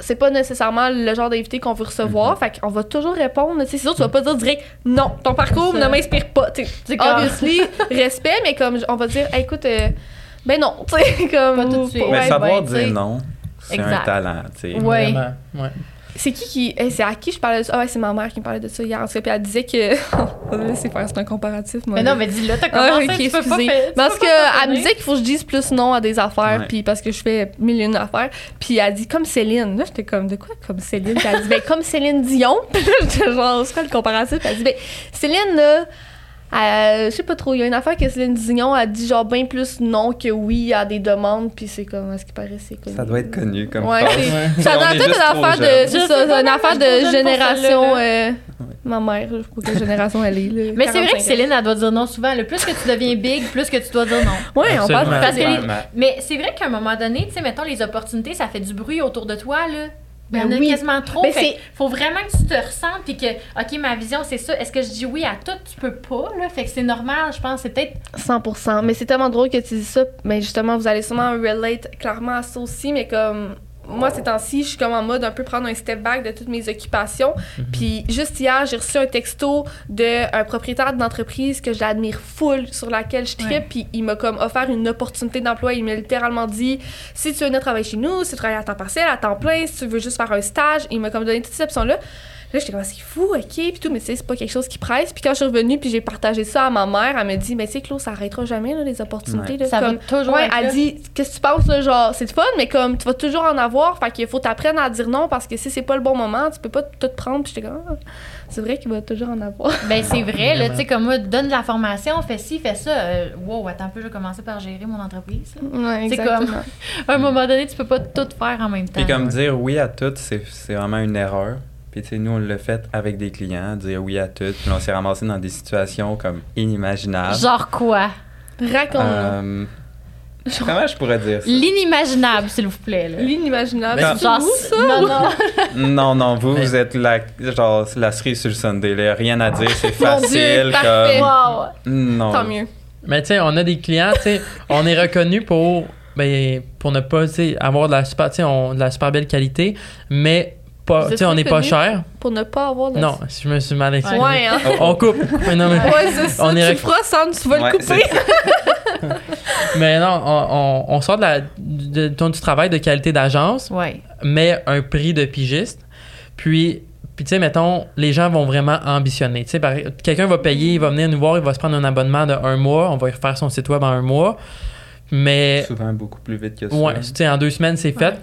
c'est pas nécessairement le genre d'invité qu'on veut recevoir, Mm-hmm. fait qu'on va toujours répondre. Tu sais, c'est sûr, tu vas pas dire direct non, ton parcours ne m'inspire pas. Tu sais, C'est comme- obviously, respect, mais comme on va dire, Hey, écoute, euh, ben non, tu sais, comme. Pas tout de suite. Mais Ouais, savoir ben, dire non, C'est un talent, tu sais. Ouais. Vraiment, ouais. C'est qui qui. eh, c'est à qui je parlais de ça? Ah ouais, c'est ma mère qui me parlait de ça hier. En tout cas, puis elle disait que. c'est faire, c'est un comparatif, moi. Mais non, mais dis-le, t'as Ah, commencé, ok, tu peux pas excusez. faire- Parce qu'elle me disait qu'il faut que je dise plus non à des affaires, puis parce que je fais mille et une affaires. Puis elle dit comme Céline. Là, j'étais comme, de quoi comme Céline? Puis elle dit, ben, comme Céline Dion. Puis là, j'étais genre, c'est quoi le comparatif? Puis elle dit, ben, Céline, là, je sais pas trop, il y a une affaire que Céline Dion a dit genre bien plus non que oui à des demandes, puis c'est comme, à ce qui paraît, c'est connu. Ça doit être connu comme Ouais, Ouais. Ça doit être une affaire de. ça, une affaire de génération. euh, Ma mère, je pas quelle génération elle est. Là, Mais c'est vrai 45 que Céline, elle doit dire non souvent. Le plus que tu deviens big, plus que tu dois dire non. Ouais, on parle Absolument. Parce que les- Vraiment. Mais c'est vrai qu'à un moment donné, tu sais, mettons, les opportunités, ça fait du bruit autour de toi, là. Il y en Ben a oui. quasiment trop. Ben fait c'est- que faut vraiment que tu te ressentes puis que, OK, ma vision, c'est ça. Est-ce que je dis oui à tout? Tu peux pas, là. Fait que c'est normal, je pense. C'est peut-être 100%. Mais c'est tellement drôle que tu dis ça. Mais justement, vous allez sûrement relate clairement à ça aussi. Mais comme moi, ces temps-ci, je suis comme en mode un peu prendre un step back de toutes mes occupations. Puis juste hier, j'ai reçu un texto d'un propriétaire d'entreprise que j'admire full, sur laquelle je tripe. Ouais. Puis il m'a comme offert une opportunité d'emploi. Il m'a littéralement dit si tu veux venir travailler chez nous, si tu travailles à temps partiel, à temps plein, si tu veux juste faire un stage, il m'a comme donné toutes ces options-là. Là, j'étais comme, c'est fou, ok, puis tout, mais c'est pas quelque chose qui presse. Puis quand je suis revenue, puis j'ai partagé ça à ma mère, elle me dit, mais tu sais, Claude, ça arrêtera jamais, là, les opportunités. Ouais. là. Ça va comme, toujours Ouais, être elle dit, qu'est-ce que tu penses, là, genre, c'est fun, mais comme, tu vas toujours en avoir, fait qu'il faut t'apprendre à dire non, parce que si c'est pas le bon moment, tu peux pas tout prendre. Puis j'étais comme, ah, c'est vrai qu'il va toujours en avoir. Ben, c'est vrai, là, tu sais, comme moi, donne de la formation, fais ci, fais ça. Euh, wow, attends un peu, je vais commencer par gérer mon entreprise. Ouais, C'est exactement. À un moment donné, tu peux pas tout faire en même temps. Puis comme dire oui à tout, c'est c'est vraiment une erreur. Puis tu sais, nous, on l'a fait avec des clients, dire oui à tout. Puis on s'est ramassé dans des situations comme inimaginables. Genre quoi? Raconte. Euh, comment je pourrais dire ça? L'inimaginable, s'il vous plaît. Là. L'inimaginable. Ben, C'est Genre, vous, ça? non, non. Non, non, vous, Mais- vous êtes la, genre, la cerise sur le Sunday. là. Rien à dire, c'est Mon Dieu, facile. parfait. Wow. comme... Non. Tant mieux. Mais tu sais, on a des clients, tu sais, on est reconnu pour, ben, pour ne pas, avoir de la super, on- de la super belle qualité, mais pas, on n'est pas cher. Pour ne pas avoir de. Non, si je me suis mal exprimé. Ouais, hein. On coupe. Mais non, mais, Ouais, c'est ça. On tu est feras, Sam, tu vas Ouais, le couper. mais non, on, on- on sort de la, de- de- du travail de qualité d'agence, Ouais. mais un prix de pigiste. Puis, puis tu sais, mettons, les gens vont vraiment ambitionner. Tu sais, quelqu'un va payer, il va venir nous voir, il va se prendre un abonnement de un mois, on va y refaire son site web en un mois. Mais, Souvent beaucoup plus vite que ça. ouais, tu sais, en deux semaines, c'est fait.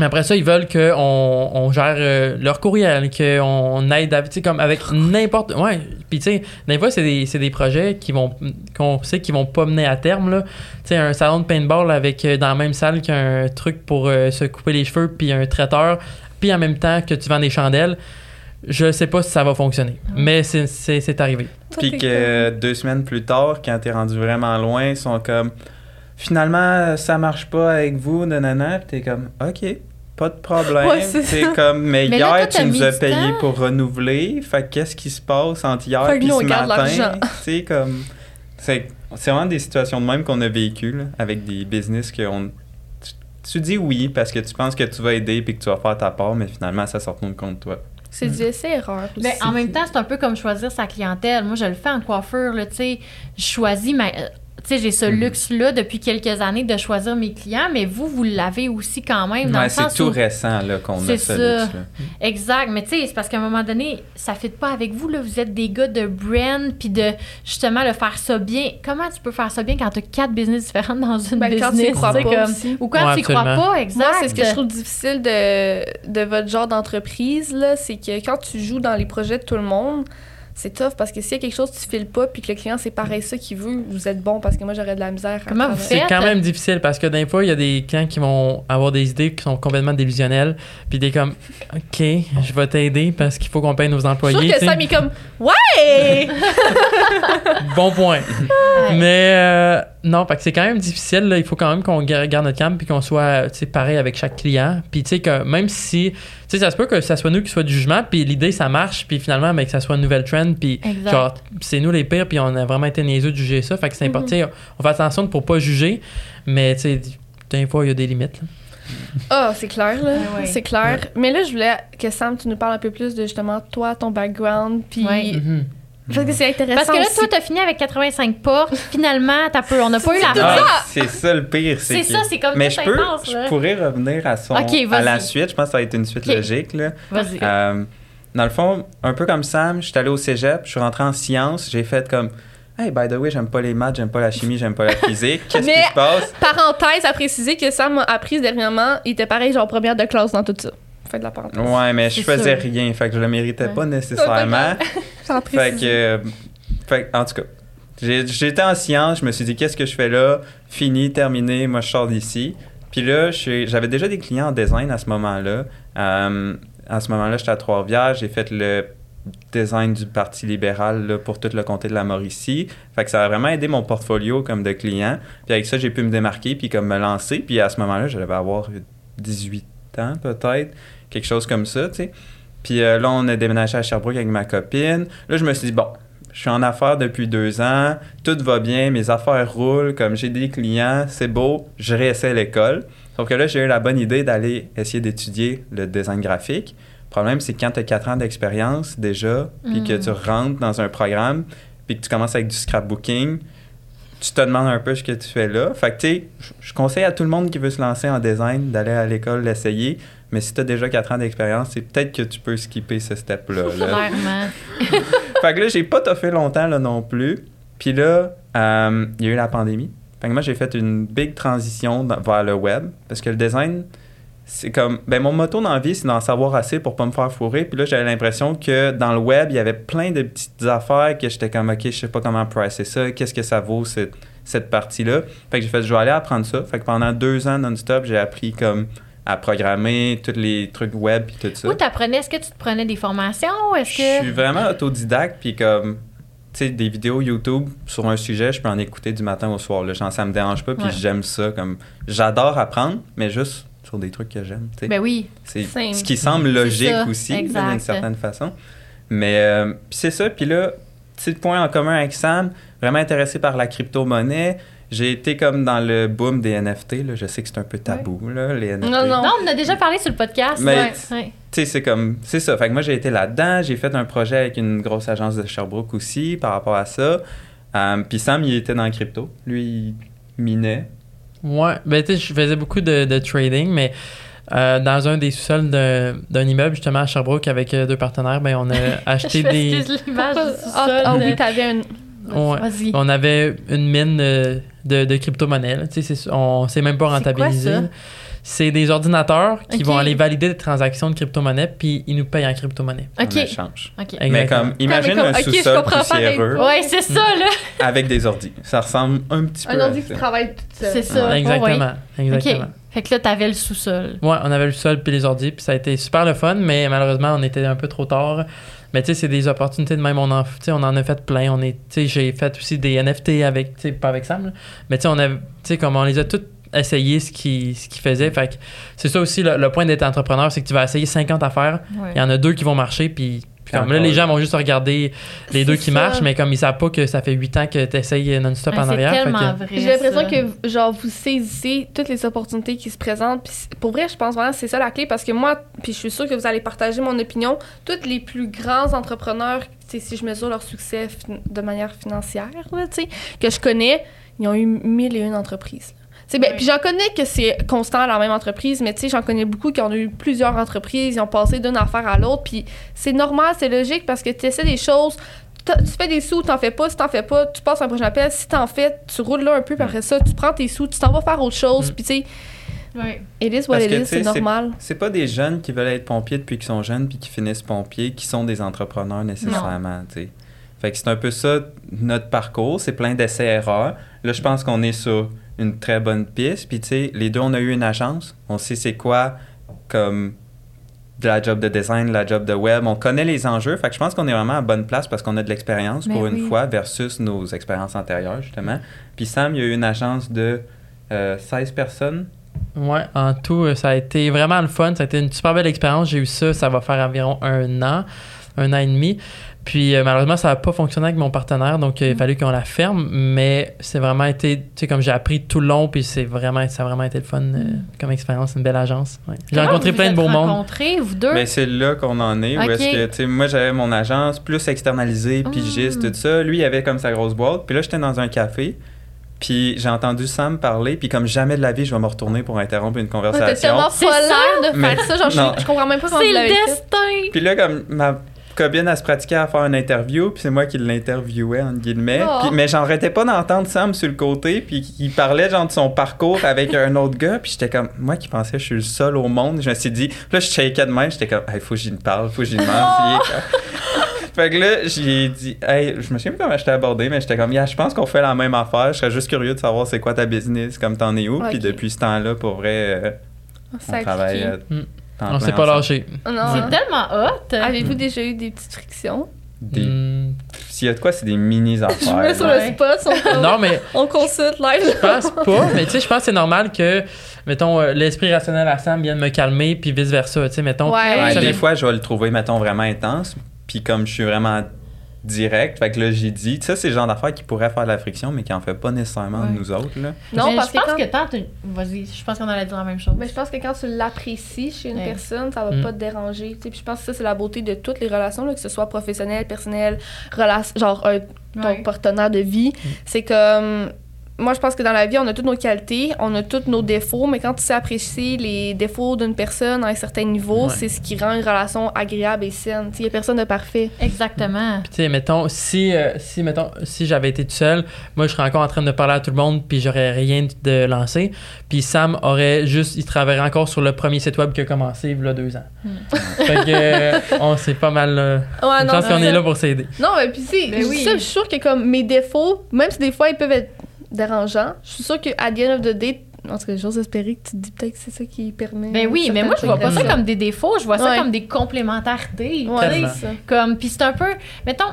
Mais après ça, ils veulent qu'on on gère euh, leur courriel, qu'on aide, à- tu sais, comme avec n'importe. Ouais. Puis, tu sais, des fois, c'est des, c'est des projets qui vont, qu'on sait qu'ils vont pas mener à terme, là. Tu sais, un salon de paintball avec, euh, dans la même salle qu'un truc pour euh, se couper les cheveux, puis un traiteur, puis en même temps que tu vends des chandelles. Je sais pas si ça va fonctionner. Mais c'est- c'est c'est arrivé. Puis que deux semaines plus tard, quand t'es rendu vraiment loin, ils sont comme finalement ça marche pas avec vous, nanana. Puis t'es comme ok, pas de problème. Ouais, c'est c'est ça. comme mais, Mais là, toi, hier tu nous as payé temps. pour renouveler. Fait que qu'est-ce qui se passe entre hier nous, ce matin? sais comme c'est c'est vraiment des situations de même qu'on a vécu là, avec des business que on tu, tu dis oui parce que tu penses que tu vas aider puis que tu vas faire ta part, mais finalement ça sort de compte toi. C'est du essai-erreur. Mais aussi. en même temps, c'est un peu comme choisir sa clientèle. Moi, je le fais en coiffure, là, tu sais. Je choisis ma. Tu sais, j'ai ce Mhm. luxe-là depuis quelques années de choisir mes clients, mais vous, vous l'avez aussi quand même. Dans Ouais, le c'est sens tout où- récent là qu'on C'est a ce ça. luxe là. Exact, mais tu sais, c'est parce qu'à un moment donné, ça fit pas avec vous, là. Vous êtes des gars de brand, puis de justement le faire ça bien. Comment tu peux faire ça bien quand tu as quatre business différentes dans une Ben, business? quand tu y crois pas comme- aussi. Ou quand Ouais, tu crois pas, exact. Moi, c'est ce que je trouve difficile de, de votre genre d'entreprise, là, c'est que quand tu joues dans les projets de tout le monde, c'est tough parce que s'il y a quelque chose que tu files pas puis que le client c'est pareil ça qu'il veut, vous êtes bon parce que moi j'aurais de la misère. Comment vous. C'est quand même difficile parce que des fois, il y a des clients qui vont avoir des idées qui sont complètement délusionnelles. Puis des comme, OK, je vais t'aider parce qu'il faut qu'on paye nos Je suis employés. sûre que. Sam est comme Ouais! Bon point. Mais euh, non, parce que c'est quand même difficile. là. Il faut quand même qu'on ga- garde notre calme puis qu'on soit pareil avec chaque client. Puis tu sais que même si, tu sais, ça se peut que ça soit nous qui soit du jugement, puis l'idée ça marche, puis finalement, mais que ça soit une nouvelle trend, puis genre c'est nous les pires, puis on a vraiment été niaiseux de juger ça. Fait que c'est important. tu sais, On fait attention pour pas juger, mais tu sais, des fois il y a des limites. là. Ah, c'est clair, là. Ouais, ouais. C'est clair. Mais là, je voulais que Sam, tu nous parles un peu plus de justement toi, ton background, puis Ouais. Mhm. Parce que c'est intéressant. Parce que là, aussi. toi, t'as fini avec 85 portes. Finalement, t'as peu. On n'a pas eu la Ah, fin. c'est ça le pire. C'est que- ça, c'est comme Mais tout je peux, intense, je pourrais revenir à son, Ok, à la suite. Je pense que ça va être une suite logique là. Vas-y. Euh, dans le fond, un peu comme Sam, je suis allé au cégep, je suis rentré en sciences, j'ai fait comme Hey, by the way, j'aime pas les maths, j'aime pas la chimie, j'aime pas la physique. Qu'est-ce qui se passe? Parenthèse à préciser que Sam m'a appris dernièrement, il était pareil, genre première de classe dans tout ça. Fin de la parenthèse. Ouais, mais je faisais sûr. rien, fait que je le méritais Ouais. pas nécessairement. Fait préciser. que, euh, fait en tout cas, j'étais en sciences, je me suis dit, qu'est-ce que je fais là? Fini, terminé, moi je sors d'ici. Puis là, j'avais déjà des clients en design à ce moment-là. Euh, à ce moment-là, j'étais à Trois-Rivières, j'ai fait le design du Parti libéral là, pour tout le comté de la Mauricie. Fait que ça a vraiment aidé mon portfolio comme de client. Puis avec ça, j'ai pu me démarquer puis comme me lancer. Puis à ce moment-là, je devais avoir 18 ans peut-être, quelque chose comme ça, tu sais. Puis euh, là, on a déménagé à Sherbrooke avec ma copine. Là, je me suis dit, bon, je suis en affaires depuis deux ans, tout va bien, mes affaires roulent, comme j'ai des clients, c'est beau, je réessaie l'école. Sauf que là, j'ai eu la bonne idée d'aller essayer d'étudier le design graphique. Le problème, c'est quand tu as quatre ans d'expérience déjà, puis que Mm. tu rentres dans un programme, puis que tu commences avec du scrapbooking, tu te demandes un peu ce que tu fais là. Fait que, tu sais, je- conseille à tout le monde qui veut se lancer en design d'aller à l'école l'essayer. Mais si tu as déjà 4 ans d'expérience, c'est peut-être que tu peux skipper ce step-là. là. Clairement. fait que là, j'ai pas toffé longtemps là, non plus. Puis là, euh, il y a eu la pandémie. Fait que moi, j'ai fait une big transition vers le web. Parce que le design, c'est comme. Ben, mon motto dans la vie, c'est d'en savoir assez pour pas me faire fourrer. Puis là, j'avais l'impression que dans le web, il y avait plein de petites affaires que j'étais comme, OK, je sais pas comment pricer ça. Qu'est-ce que ça vaut, cette, cette partie-là. Fait que j'ai fait, je vais aller apprendre ça. Fait que pendant deux ans non-stop, j'ai appris comme à programmer, tous les trucs web puis tout ça. Où t'apprenais? Est-ce que tu te prenais des formations? Est-ce Je que. suis vraiment autodidacte, puis comme, tu sais, des vidéos YouTube sur un sujet, je peux en écouter du matin au soir. Là. Genre, ça me dérange pas, puis Ouais. j'aime ça. Comme, j'adore apprendre, mais juste sur des trucs que j'aime. tu sais. Ben oui. c'est ce qui semble logique aussi, d'une certaine façon. Mais euh, c'est ça. Puis là, petit point en commun avec Sam, vraiment intéressé par la crypto-monnaie. J'ai été comme dans le boom des NFT. Là. Je sais que c'est un peu tabou, là, les NFT. Non, non. Non, on en a déjà parlé sur le podcast. Mais- Ouais. Tu sais, c'est comme, c'est ça. Fait que moi, j'ai été là-dedans. J'ai fait un projet avec une grosse agence de Sherbrooke aussi par rapport à ça. Euh, Puis Sam, il était dans le crypto. Lui, il minait. Ouais, ben tu sais, je faisais beaucoup de, de trading, mais euh, dans un des sous-sols d'un d'un immeuble, justement à Sherbrooke, avec euh, deux partenaires, ben on a acheté Je des. l'image du Ah, sous-sol, ah là. oui, t'avais un. Ouais. Vas-y. On avait une mine euh, de, de crypto-monnaie. on s'est même pas rentabilisé. C'est des ordinateurs qui vont aller valider des transactions de crypto-monnaie, puis ils nous payent en crypto-monnaie. en OK. échange. OK. Mais comme, imagine comme- un sous-sol comprends poussiéreux Ouais, c'est ça, là. avec des ordis. Ça ressemble un petit peu Un à ordi qui ça. travaille tout seul. C'est ça. Exactement. Ouais, Exactement. OK. Fait que là, t'avais le sous-sol. Ouais, on avait le sol puis les ordi, puis ça a été super le fun, mais malheureusement, on était un peu trop tard. Mais tu sais, c'est des opportunités de même. On en, on en a fait plein. On est, j'ai fait aussi des NFT avec, tu sais, pas avec Sam, là. mais tu sais, on a, tu sais, comme on les a toutes essayé ce qu'ils ce qu'ils faisaient. Fait que c'est ça aussi le, le point d'être entrepreneur, c'est que tu vas essayer 50 affaires. Ouais. Il y en a deux qui vont marcher, puis, puis comme là, les gens vont juste regarder les deux qui ça. marchent, mais comme ils savent pas que ça fait 8 ans que tu essayes non-stop Ouais, en arrière. fait tellement que- vrai. J'ai l'impression que genre vous saisissez toutes les opportunités qui se présentent. Puis pour vrai, je pense vraiment que c'est ça la clé parce que moi, puis je suis sûre que vous allez partager mon opinion. Tous les plus grands entrepreneurs, tu sais, si je mesure leur succès de manière financière, là, tu sais, que je connais, ils ont eu mille et une entreprises. Ben, Oui. Puis j'en connais que c'est constant à la même entreprise, mais tu sais, j'en connais beaucoup qui ont eu plusieurs entreprises, ils ont passé d'une affaire à l'autre, puis c'est normal, c'est logique parce que tu essaies des choses, tu fais des sous, t'en fais pas, si t'en fais pas, tu passes un prochain appel, si t'en fais, tu roules là un peu, puis après ça, tu prends tes sous, tu t'en vas faire autre chose, Mm. puis tu sais, Ouais. it is what Parce it que, is, tu sais, c'est normal. C'est pas des jeunes qui veulent être pompiers depuis qu'ils sont jeunes puis qui finissent pompiers qui sont des entrepreneurs nécessairement, tu sais. Fait que c'est un peu ça notre parcours, c'est plein d'essais-erreurs. Là, je pense qu'on est sur une très bonne piste. Puis, tu sais, les deux, on a eu une agence. On sait c'est quoi comme de la job de design, la job de web. On connaît les enjeux. Fait que je pense qu'on est vraiment à bonne place parce qu'on a de l'expérience Mais pour une fois versus nos expériences antérieures, justement. Puis Sam, il y a eu une agence de euh, 16 personnes. Ouais, en tout, euh, ça a été vraiment le fun. Ça a été une super belle expérience. J'ai eu ça, ça va faire environ un an. un an et demi. Puis euh, malheureusement, ça n'a pas fonctionné avec mon partenaire, donc euh, il a fallu qu'on la ferme. Mais c'est vraiment été, tu sais, comme j'ai appris tout le long, puis c'est vraiment, ça a vraiment été le fun euh, comme expérience, une belle agence. ouais. J'ai rencontré vous plein de beaux mondes. rencontrés, vous deux? Mais c'est là qu'on en est. Où est-ce que, tu sais, moi, j'avais mon agence plus externalisée, pigiste, Mm. tout ça. Lui, il avait comme sa grosse boîte. Puis là, j'étais dans un café. Puis j'ai entendu Sam parler. Puis comme jamais de la vie, je vais me retourner pour interrompre une Ouais, T'es conversation. tellement l'air de Mais- faire ça. Genre, je- comprends même pas comment c'est le destin! Puis là, comme ma copine, elle se pratiquait à faire une interview, puis c'est moi qui l'interviewais, entre guillemets. Oh. Puis- mais j'arrêtais pas d'entendre Sam sur le côté, puis il parlait genre de son parcours avec un autre gars, puis j'étais comme, moi qui pensais que je suis le seul au monde, je me suis dit, puis là, je shakais de même, j'étais comme, il faut que j'y parle, faut que j'y demande. Comme- fait que là, j'ai dit, hey, je me souviens plus comment je t'ai abordé, mais j'étais comme, yeah, je pense qu'on fait la même affaire, je serais juste curieux de savoir c'est quoi ta business, comme t'en es où, puis depuis ce temps-là, pour vrai, euh, on travaille. euh, Mm. Temps On s'est pas lâché. Oh non. C'est tellement hot! Avez-vous déjà eu des petites frictions? Des- Hmm. S'il y a de quoi, c'est des mini-affaires. Je me mets sur là. le spot, on, Non, mais on consulte live. je pense pas. Mais tu sais, je pense que c'est normal que, mettons, euh, l'esprit rationnel à Sam vienne me calmer, puis vice-versa. Tu sais, mettons. Ouais. Ouais, ça des fois, je vais le trouver, mettons, vraiment intense. Puis comme je suis vraiment direct, fait que là, j'ai dit, ça, c'est le genre d'affaires qui pourrait faire de la friction, mais qui en fait pas nécessairement de Ouais. nous autres. Là. Non, Mais parce je que pense quand... que tant tu- Vas-y, je pense qu'on allait dire la même chose. Mais je pense que quand tu l'apprécies chez une Ouais. personne, ça va Mm. pas te déranger. tu sais. Puis je pense que ça, c'est la beauté de toutes les relations, là, que ce soit professionnel, personnel, relation, genre un, ton Ouais. partenaire de vie. C'est comme. Moi, je pense que dans la vie, on a toutes nos qualités, on a tous nos défauts, mais quand tu sais apprécier les défauts d'une personne à un certain niveau, Ouais. c'est ce qui rend une relation agréable et saine. Il n'y a personne de parfait. Exactement. Puis, tu sais, mettons, si, euh, si, mettons, si j'avais été tout seul, moi, je serais encore en train de parler à tout le monde, puis j'aurais rien de lancé. Puis Sam aurait juste, il travaillerait encore sur le premier site web qui a commencé il y a deux ans. fait que, euh, on s'est pas mal. euh, Ouais, je pense qu'on est là pour s'aider. Non, mais puis si, Ben oui. je suis sûre que comme mes défauts, même si des fois ils peuvent être dérangeants, je suis sûre que à the end of the day, en tout cas, j'ose espérer que tu te dis peut-être que c'est ça qui permet. Ben oui, mais moi, je vois pas ça comme des défauts, je vois ça comme des complémentarités. Ouais. Comme, puis c'est un peu, mettons,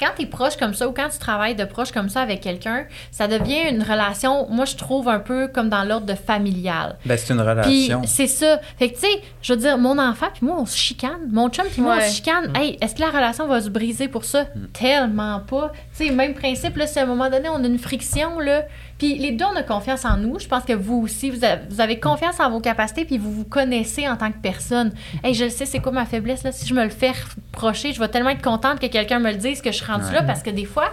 quand tu es proche comme ça ou quand tu travailles de proche comme ça avec quelqu'un, ça devient une relation, moi, je trouve un peu comme dans l'ordre de familial. Ben, c'est une Puis relation. c'est ça. Fait que, tu sais, je veux dire, mon enfant puis moi, on se chicane. Mon chum puis moi, on se chicane. Hey, est-ce que la relation va se briser pour ça? Tellement pas. Tu sais, même principe, là, si à un moment donné, on a une friction, là, puis les deux, on a confiance en nous. Je pense que vous aussi, vous avez, vous avez confiance en vos capacités puis vous vous connaissez en tant que personne. Hey, je le sais, c'est quoi ma faiblesse, là? Si je me le fais reprocher, je vais tellement être contente que quelqu'un me le dise que je suis rendue Ouais. là parce que des fois,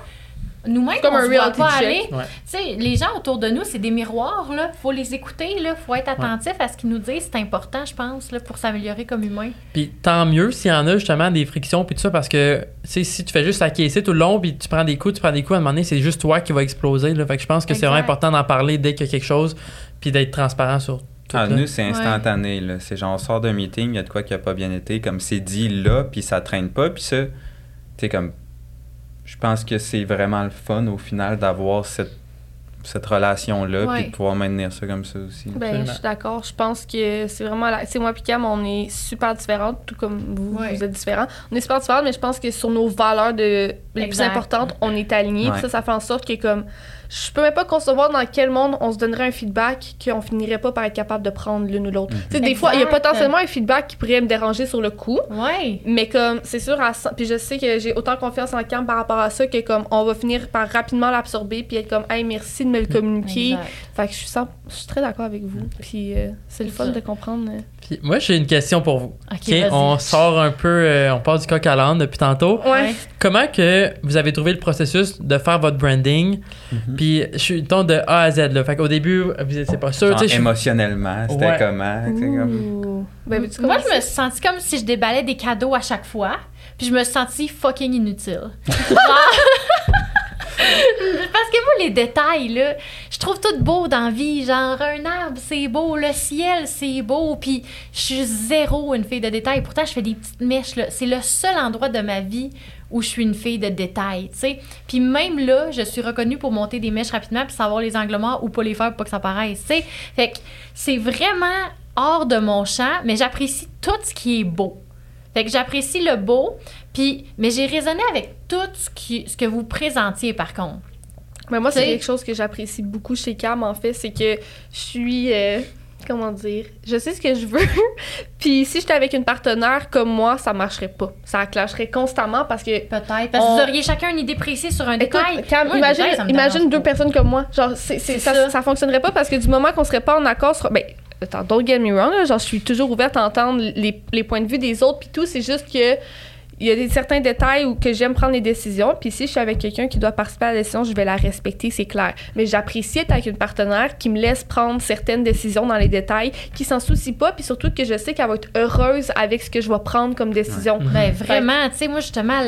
nous-mêmes, comme on un se voit reality pas check. aller. Ouais. Tu sais, les gens autour de nous, c'est des miroirs, là. Faut les écouter, là. Faut être attentif à ce qu'ils nous disent. C'est important, je pense, là, pour s'améliorer comme humain. Puis tant mieux s'il y en a justement des frictions puis tout ça parce que tu sais si tu fais juste acquiescer tout le long puis tu prends des coups, tu prends des coups à un moment donné, c'est juste toi qui va exploser là. Fait que je pense que c'est vraiment important d'en parler dès qu'il y a quelque chose puis d'être transparent sur tout Ah, nous, c'est instantané. là. C'est genre, on sort d'un meeting, il y a de quoi qui a pas bien été, comme c'est dit là, puis ça traîne pas. Puis ça, tu sais, comme. Je pense que c'est vraiment le fun au final d'avoir cette, cette relation-là, Ouais. puis de pouvoir maintenir ça comme ça aussi. Ben, je suis d'accord. Je pense que c'est vraiment. La... Sais, moi et Cam, on est super différentes, tout comme vous, Ouais. vous êtes différents. On est super différentes, mais je pense que sur nos valeurs de... les plus importantes, on est alignés. Ouais. ça, ça fait en sorte que, comme. Je peux même pas concevoir dans quel monde on se donnerait un feedback qu'on finirait pas par être capable de prendre l'une ou l'autre. Tu sais, des fois, il y a potentiellement un feedback qui pourrait me déranger sur le coup. Ouais. Mais comme, c'est sûr, à puis je sais que j'ai autant confiance en Cam par rapport à ça que comme, on va finir par rapidement l'absorber puis être comme, hey, merci de me le communiquer. Exact. Fait que je suis, je suis très d'accord avec vous. Puis euh, c'est le fun de comprendre. euh. Puis moi j'ai une question pour vous. OK, OK, vas-y. on sort un peu euh, on part du coq à l'âne depuis tantôt. Ouais. Comment que vous avez trouvé le processus de faire votre branding? Mhm. Puis je suis ton de A à Z là. Fait qu'au début vous étiez pas sûr, Genre, tu sais je- émotionnellement, c'était Ouais. comment? comme- Ouh. Ben, Moi, je me suis sentie comme si je déballais des cadeaux à chaque fois. Puis je me suis sentie fucking inutile. Parce que moi, les détails, je trouve tout beau dans la vie. Genre, un arbre, c'est beau. Le ciel, c'est beau. Puis je suis zéro une fille de détails. Pourtant, je fais des petites mèches. C'est le seul endroit de ma vie où je suis une fille de détails, tu. Puis même là, je suis reconnue pour monter des mèches rapidement puis savoir les angles morts ou pas les faire pour pas que ça paraisse, tu. Fait que c'est vraiment hors de mon champ, mais j'apprécie tout ce qui est beau. Fait que j'apprécie le beau, puis mais j'ai raisonné avec tout ce, qui, ce que vous présentiez par contre. Mais moi, c'est quelque chose que j'apprécie beaucoup chez Cam, en fait, c'est que je suis. euh, comment dire, je sais ce que je veux. Puis si j'étais avec une partenaire comme moi, ça marcherait pas. Ça clasherait constamment parce que Peut-être. Parce que On- vous auriez chacun une idée précise sur un Écoute, détail. Cam, Moi, imagine, détail, deux personnes comme moi. Genre, C'est ça. ça fonctionnerait pas parce que du moment qu'on serait pas en accord sur. Ben, attends, don't get me wrong, là, genre, je suis toujours ouverte à entendre les, les points de vue des autres, puis tout. C'est juste que. Il y a des, certains détails où que j'aime prendre les décisions, puis si je suis avec quelqu'un qui doit participer à la décision, je vais la respecter, c'est clair. Mais j'apprécie être avec une partenaire qui me laisse prendre certaines décisions dans les détails, qui s'en soucie pas, puis surtout que je sais qu'elle va être heureuse avec ce que je vais prendre comme décision. Ben vraiment, tu sais, moi justement,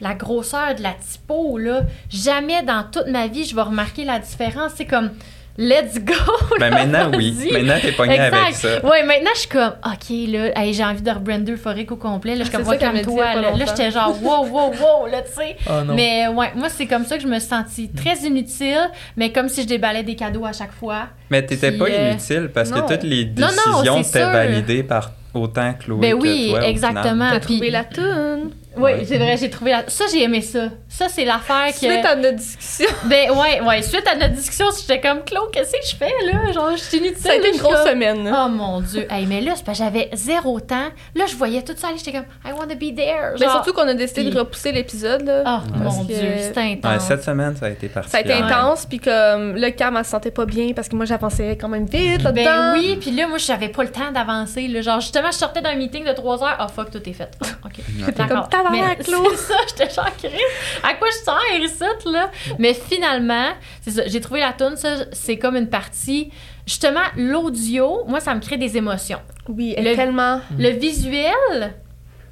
la grosseur de la typo, là, jamais dans toute ma vie, je vais remarquer la différence. C'est comme, let's go! Ben maintenant, oui. Maintenant, t'es pogné Exact. avec ça. Ouais, maintenant, je suis comme, OK, là, hey, j'ai envie de rebrander Euphorique au complet. Là, je suis Ah, comme, c'est ouais, ça qu'elle me calme-toi. disait pas Là, Là, j'étais genre, wow, wow, wow, là, tu sais. Oh non. Mais ouais, moi, c'est comme ça que je me suis sentie très inutile, mais comme si je déballais des cadeaux à chaque fois. Mais t'étais pas euh, inutile parce non. que toutes les décisions étaient validées par autant Chloé Ben que oui, toi, final. exactement. T'as trouvé la toune. Oui, Ouais. c'est vrai, j'ai trouvé la... Ça, j'ai aimé ça. Ça, c'est l'affaire que... Suite à notre discussion. Ben ouais, ouais, suite à notre discussion, j'étais comme, Claude, qu'est-ce que je fais, là? Genre, je suis inutile. Ça a été là, une grosse comme- semaine. là. Oh mon Dieu. Hey, mais là, c'est parce que j'avais zéro temps. Là, je voyais tout ça aller, j'étais comme, I want to be there. Mais surtout qu'on a décidé Puis- de repousser l'épisode. là. Oh mon que- Dieu, c'était Ouais, intense. cette semaine, ça a été Ça a particulier. été intense, puis comme le cam, elle se sentait pas bien parce que moi j'avançais quand même vite là-dedans. Ben oui, puis là, moi, j'avais pas le temps d'avancer. là. Genre, justement, je sortais d'un meeting de 3 heures. Ah, fuck, tout est fait. Ah, OK. D'accord. Tabarnak, Claude. C'est ça, j'étais Chris, à quoi je sers ici, là? Mais finalement, c'est ça, j'ai trouvé la tune ça, c'est comme une partie. Justement, l'audio, moi, ça me crée des émotions. Oui, Le- tellement. Le visuel,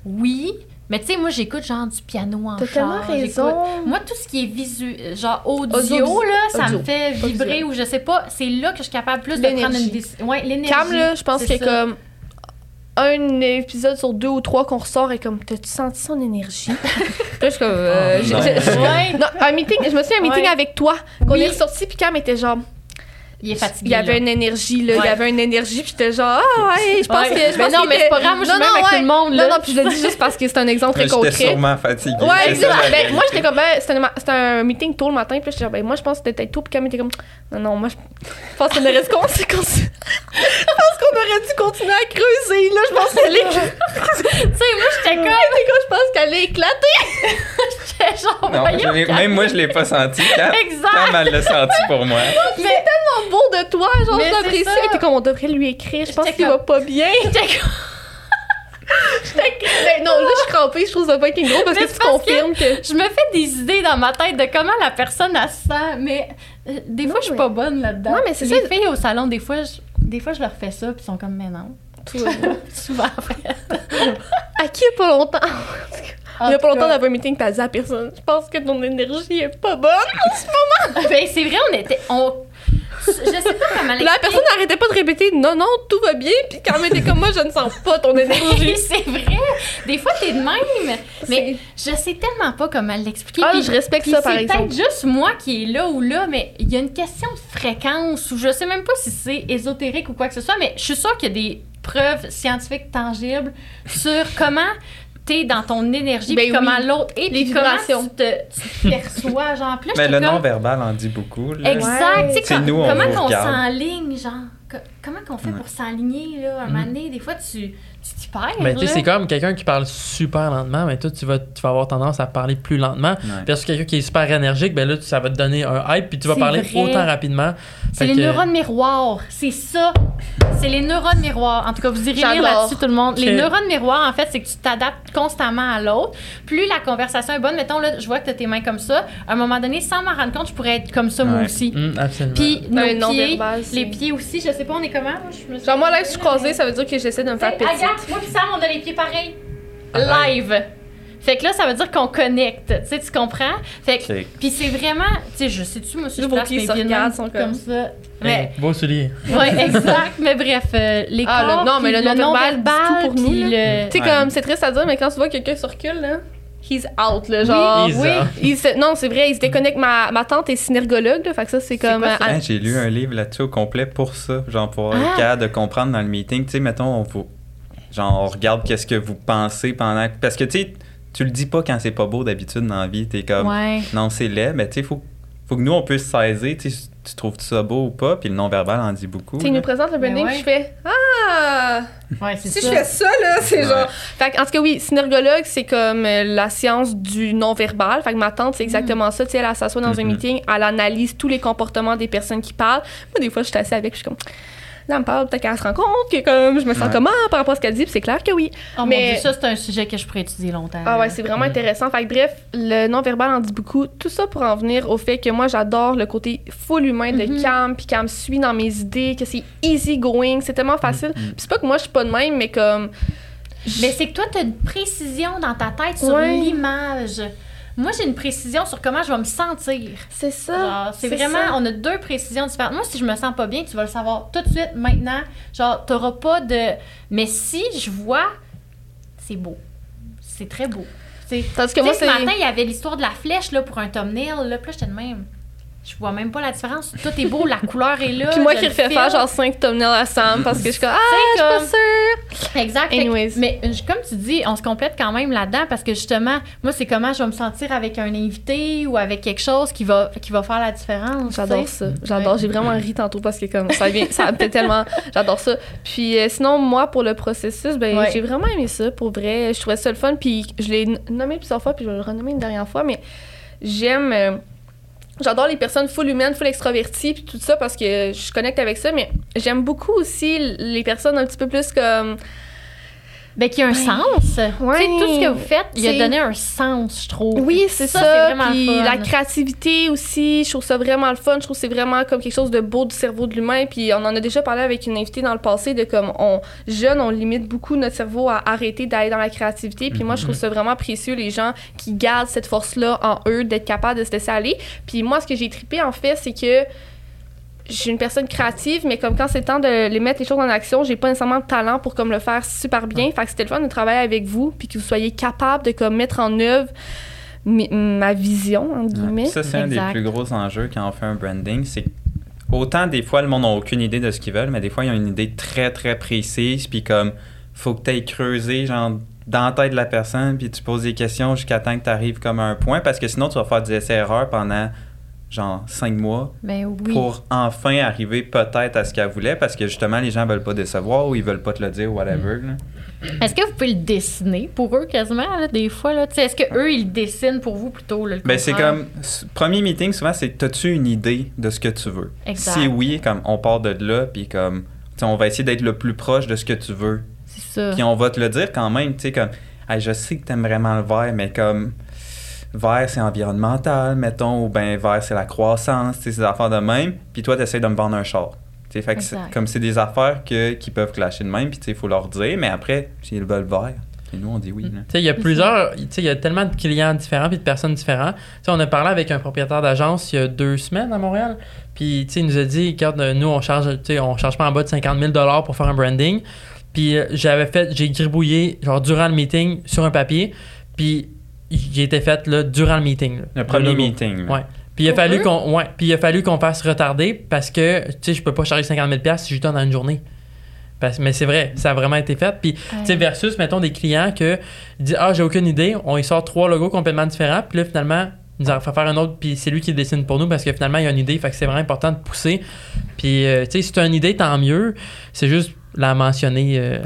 oui. Mais tu sais, moi, j'écoute genre du piano en T'as tellement char, j'écoute- raison. Moi, tout ce qui est visuel, genre audio, Audio- là, ça audio, me fait vibrer ou je sais pas. C'est là que je suis capable plus de prendre une décision. Ouais, l'énergie. Cam, là, je pense c'est a ça. comme un épisode sur deux ou trois qu'on ressort et comme, t'as-tu senti son énergie? Là, je comme, euh, Oh, non. Ouais. non, un meeting, je me suis un meeting Ouais. avec toi, qu'on Oui. est ressorti, puis Cam était genre, Il est fatigué. il y avait là. une énergie, là, il y avait une énergie, puis j'étais genre, ah ouais, je pense Ouais. que. Je Mais pense non, mais c'est pas grave, moi, je suis même avec tout le monde, là. Non, non, puis je le dis juste parce que c'est un exemple très J'étais concret. sûrement fatigué. Ouais, c'est ça, exact. la Ben, moi, j'étais comme, ben, c'était un, c'était un meeting tôt le matin, puis j'étais genre, ben, moi, je pense que c'était peut-être tôt, puis Cam était comme, non, non, moi, je pense qu'on aurait c'est con- Je pense qu'on aurait dû continuer à creuser, là, je pense qu'elle est. Tu sais, moi, j'étais comme. je pense qu'elle est éclatée. J'étais genre, Non, même moi, je l'ai pas senti. Cam, elle l'a senti pour moi. Mais tellement beau de toi, genre, Mais. Elle était comme, on devrait lui écrire, je pense qu'il va pas bien. Ben, non, là, je suis crampée, je trouve ça pas être gros parce Mais que tu parce confirmes que. Je me fais des idées dans ma tête de comment la personne se sent, mais euh, des fois, Non, je suis pas bonne là-dedans. Non, mais c'est Les ça. filles au salon, des fois, je, des fois, je leur fais ça, puis ils sont comme, mais non. Souvent, en fait. À qui a pas longtemps? En Il y a pas longtemps, on avait un meeting, elle dit à personne, je pense que ton énergie est pas bonne. Ben, c'est vrai, on était. On, je sais pas comment La personne n'arrêtait pas de répéter non, non, tout va bien. Puis quand elle était comme moi, je ne sens pas ton énergie. C'est vrai. Des fois, t'es de même. Mais je sais tellement pas comment l'expliquer. Ah, je respecte ça, par C'est exemple. peut-être juste moi qui est là ou là, mais il y a une question de fréquence ou je sais même pas si c'est ésotérique ou quoi que ce soit, mais je suis sûre qu'il y a des preuves scientifiques tangibles sur comment t'es dans ton énergie, Ben puis comment oui. l'autre est, puis comment tu te, tu te perçois, genre. Là, Mais j'étais le comme- non-verbal en dit beaucoup. là. Exact. Ouais. Tu sais, C'est com- nous, on comment regarde. s'enligne, genre? Co- comment qu'on fait Ouais. pour s'enligner, là, un moment donné? Des fois, tu tu t'y perds, Mais tu sais, c'est comme quelqu'un qui parle super lentement, mais toi, tu vas, tu vas avoir tendance à parler plus lentement. Ouais. Versus quelqu'un qui est super énergique, ben là, ça va te donner un hype, puis tu vas parler vrai. autant rapidement. C'est les que- neurones miroirs. C'est ça. C'est les neurones miroirs. En tout cas, vous irez lire là-dessus, tout le monde. Les neurones miroirs, en fait, c'est que tu t'adaptes constamment à l'autre. Plus la conversation est bonne, mettons, là, je vois que tu as tes mains comme ça. À un moment donné, sans m'en rendre compte, je pourrais être comme ça, moi aussi. Hum, absolument. Puis nos pieds, les pieds aussi, je sais pas, on est comment? Moi, je me suis- Genre, moi, là, je suis croisée, ça veut dire que j'essaie de me faire Hey, péter. Agathe, moi pis Sam, on a les pieds pareils. Pareil. Live. Fait que là, ça veut dire qu'on connecte. Tu sais, tu comprends? Fait que, Ok. puis c'est vraiment, tu sais, je sais-tu, moi, si je Là, vos place pieds mes se pieds de regardent, même, sont comme comme- ça? Mais, Hey, beau soulier. ouais, exact. Mais bref, euh, les Ah, le- corps, non, mais puis le non-verbal non-verbal, tout pour nous, puis là. le- Tu sais, Ouais. comme, c'est triste à dire, mais quand tu vois quelqu'un sur recul, là, he's out, là. Genre, oui. il se- non, c'est vrai, il se déconnecte. Ma, ma tante est synergologue, là, fait que ça, c'est comme. quoi, euh, j'ai lu un livre là-dessus au complet pour ça, genre pour Ah. être capable de comprendre dans le meeting. Tu sais, mettons, on vous, genre, on regarde qu'est-ce que vous pensez pendant. Parce que tu sais, tu le dis pas quand c'est pas beau d'habitude dans la vie. T'es comme, Ouais. non, c'est laid, mais tu sais, faut, faut que nous on puisse saisir. Tu sais, tu trouves ça beau ou pas, puis le non-verbal en dit beaucoup. Tu sais, il là. nous présente le branding, ouais. puis je fais Ah! Ouais, Si ça. je fais ça, là, c'est Ouais. genre. Fait que, en tout cas, oui, synergologue, c'est comme euh, la science du non-verbal. Fait que ma tante, c'est exactement ça. Tu sais, elle, s'assoit dans un Mhm. meeting, elle analyse tous les comportements des personnes qui parlent. Moi, des fois, je suis assise avec, je suis comme. Là, elle me parle, peut-être qu'elle se rend compte que comme je me sens Ouais. comment par rapport à ce qu'elle dit, puis c'est clair que oui. Oh mon Mais- Dieu, ça, c'est un sujet que je pourrais étudier longtemps. Ah ouais, c'est vraiment intéressant. Fait que bref, le non-verbal en dit beaucoup. Tout ça pour en venir au fait que moi, j'adore le côté full humain de Mhm. Cam, puis me suit dans mes idées, que c'est easy going, c'est tellement facile. Mhm. Puis c'est pas que moi, je suis pas de même, mais comme. Mais c'est que toi, tu as une précision dans ta tête sur Ouais. l'image. Moi, j'ai une précision sur comment je vais me sentir. C'est ça. Genre, c'est vraiment, ça. on a deux précisions différentes. Moi, si je me sens pas bien, tu vas le savoir tout de suite, maintenant. Genre, t'auras pas de. Mais si je vois, c'est beau. C'est très beau. Tandis que moi, ce matin, il y avait l'histoire de la flèche là, pour un thumbnail. Là, puis là, j'étais de même. Je vois même pas la différence. Tout est beau, la couleur est là. Puis moi qui refais faire genre 5 thumbnails à Sam parce que je suis comme Ah, je suis pas sûre. Exact. Que- Anyways. mais euh, comme tu dis, on se complète quand même là-dedans parce que justement, moi, c'est comment je vais me sentir avec un invité ou avec quelque chose qui va, qui va faire la différence. J'adore ça. J'adore. J'ai vraiment ri tantôt parce que comme ça vient, ça me tellement. J'adore ça. Puis euh, sinon, moi, pour le processus, ben Ouais. j'ai vraiment aimé ça. Pour vrai, je trouvais ça le fun. Puis je l'ai nommé plusieurs fois, puis je vais le renommer une dernière fois. Mais j'aime. euh, J'adore les personnes full humaines, full extraverties, puis tout ça parce que je connecte avec ça. Mais j'aime beaucoup aussi les personnes un petit peu plus comme. Ben, qui a un sens. Ouais. Tu sais, tout ce que vous faites, il a donné un sens, je trouve. Oui, c'est ça. vraiment Puis fun. la créativité aussi, je trouve ça vraiment le fun. Je trouve que c'est vraiment comme quelque chose de beau du cerveau de l'humain. Puis on en a déjà parlé avec une invitée dans le passé de comme on jeune, on limite beaucoup notre cerveau à arrêter d'aller dans la créativité. Puis moi, je trouve ça vraiment précieux les gens qui gardent cette force-là en eux, d'être capable de se laisser aller. Puis moi, ce que j'ai trippé en fait, c'est que je suis une personne créative, mais comme quand c'est le temps de les mettre les choses en action, j'ai pas nécessairement de talent pour comme le faire super bien. Fait que c'était le fun de travailler avec vous, puis que vous soyez capable de comme mettre en œuvre ma vision entre Ouais. guillemets. Ça, c'est un des plus gros enjeux quand on fait un branding. C'est que autant des fois, le monde n'a aucune idée de ce qu'ils veulent, mais des fois, ils ont une idée très, très précise. Puis comme, faut que tu ailles creuser, genre, dans la tête de la personne, puis tu poses des questions jusqu'à temps que tu arrives comme à un point. Parce que sinon, tu vas faire des essais-erreurs pendant, genre, cinq mois Ben oui. pour enfin arriver peut-être à ce qu'elle voulait. Parce que justement, les gens veulent pas décevoir ou ils veulent pas te le dire, whatever. là. Est-ce que vous pouvez le dessiner pour eux quasiment, là, des fois? Là? Tu Est-ce qu'eux, ils le dessinent pour vous plutôt? Là, le Ben, c'est comme. Premier meeting, souvent, c'est as-tu une idée de ce que tu veux? Exact. Si oui, comme on part de là, puis comme. tu on va essayer d'être le plus proche de ce que tu veux. C'est ça. Puis on va te le dire quand même, tu sais, comme. Hey, je sais que t'aimes vraiment le vert, mais comme. Vert, c'est environnemental, mettons, ou ben vert, c'est la croissance, tu sais, ces affaires de même. Puis toi, t'essaies de me vendre un char. Tu fait que c'est- comme c'est des affaires que, qui peuvent clasher de même, puis tu sais, il faut leur dire, mais après, s'ils veulent vert, et nous, on dit oui. Tu il y a plusieurs, tu sais, il y a tellement de clients différents puis de personnes différentes. Tu sais, on a parlé avec un propriétaire d'agence il y a deux semaines à Montréal. Puis, tu sais, il nous a dit, regarde, nous, on charge, tu sais, on charge pas en bas de 50 000 pour faire un branding. Puis, euh, j'avais fait, j'ai gribouillé, genre, durant le meeting, sur un papier. Puis, j'ai été fait, là, durant le meeting. là. Le premier meeting. Ouais. Puis il a fallu qu'on ouais, puis il a fallu qu'on fasse retarder parce que tu sais je peux pas charger 50 000 si je donne dans une journée. Parce, mais c'est vrai, ça a vraiment été fait. Puis, tu sais, versus, mettons, des clients que ils disent Ah, j'ai aucune idée, on y sort trois logos complètement différents, puis là, finalement, il nous en fait faire un autre, puis c'est lui qui le dessine pour nous parce que finalement, il y a une idée, fait que c'est vraiment important de pousser. Puis, euh, tu sais, si tu as une idée, tant mieux. C'est juste la mentionner. euh.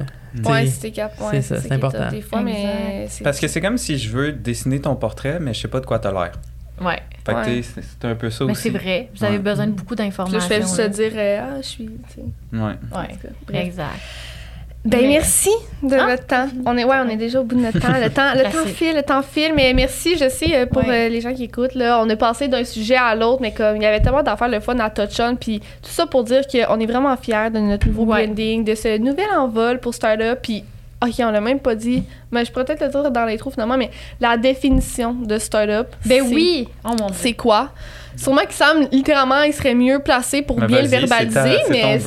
Ouais, c'est cap. Ouais, c'est c'est important. Des fois, mais Parce que c'est comme si je veux dessiner ton portrait, mais je sais pas de quoi t'as l'air. Ouais. Fait que Ouais. c'est un peu ça Mais aussi. c'est vrai. Vous avez Ouais. besoin de beaucoup d'informations. je fais juste te dire, euh, ah, je suis. Ouais. Ouais. Exact. Ben Mais- merci de Ah. votre temps. On est ouais, on est déjà au bout de notre temps. Le temps, le temps file, le temps file. Mais merci, je sais euh, pour Ouais. euh, les gens qui écoutent là, on est passé d'un sujet à l'autre, mais comme il y avait tellement d'affaires le fun à touch on, puis tout ça pour dire qu'on est vraiment fiers de notre nouveau Ouais. branding, de ce nouvel envol pour Startup, puis ok, on l'a même pas dit, mais je pourrais peut-être le dire dans l'intro finalement, mais la définition de Startup. Ben oui. Oh. C'est quoi? Sûrement que Sam, littéralement, il serait mieux placé pour Mais bien le ta- verbaliser, mais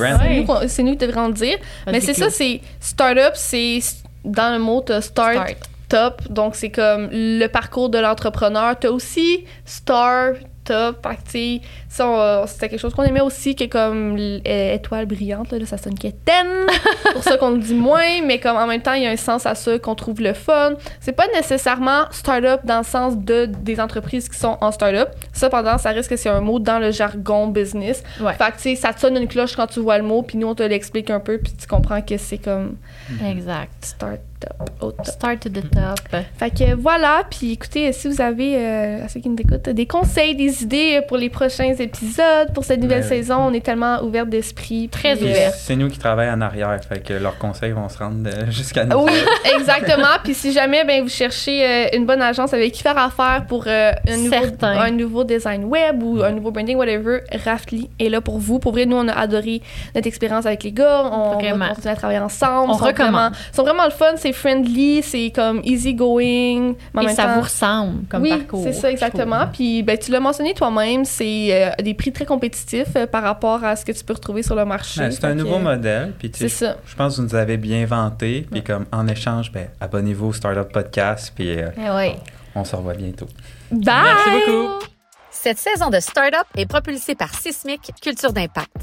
c'est nous, nous qui devrions le dire. Mais c'est ça, c'est startup, c'est dans le mot, start, Start. top, donc c'est comme le parcours de l'entrepreneur. T'as aussi star top. Fait que, tu sais, ça, on- c'était quelque chose qu'on aimait aussi, que comme euh, étoile brillante, là, là, ça sonne quétaine. pour ça qu'on le dit moins, mais comme en même temps, il y a un sens à ça qu'on trouve le fun. C'est pas nécessairement start-up dans le sens de des entreprises qui sont en start-up. Cependant, ça risque que c'est un mot dans le jargon business. Ouais. Fait que, tu sais, ça te sonne une cloche quand tu vois le mot, puis nous, on te l'explique un peu, puis tu comprends que c'est comme Exact. Au top. Start to the top. Fait que voilà, puis écoutez, si vous avez, euh, à ceux qui nous écoutent, des conseils, des idées pour les prochains épisodes, pour cette nouvelle Ben oui. saison, on est tellement ouverte d'esprit. Très euh, ouvert. c'est nous qui travaillons en arrière, fait que leurs conseils vont se rendre euh, jusqu'à nous. Oui, exactement. Puis si jamais ben, vous cherchez euh, une bonne agence avec qui faire affaire pour euh, un, nouveau, Certain. un nouveau design web ou un nouveau branding, whatever, Raftly est là pour vous. Pour vrai, nous, on a adoré notre expérience avec les gars. On Vraiment. va continuer à travailler ensemble. On recommande. Ils sont vraiment le fun, c'est friendly, c'est comme easy going. Et ça temps- vous ressemble comme oui, parcours. c'est ça, exactement. Puis ben, tu l'as mentionné toi-même, c'est euh, des prix très compétitifs euh, par rapport à ce que tu peux retrouver sur le marché. Ben, c'est un nouveau euh, modèle, puis tu C'est sais, ça. je pense que vous nous avez bien vanté, puis comme en échange, ben, abonnez-vous au Startup Podcast, puis euh, Eh oui. on se revoit bientôt. Bye! Merci beaucoup. Cette saison de Startup est propulsée par Sismic Culture d'Impact.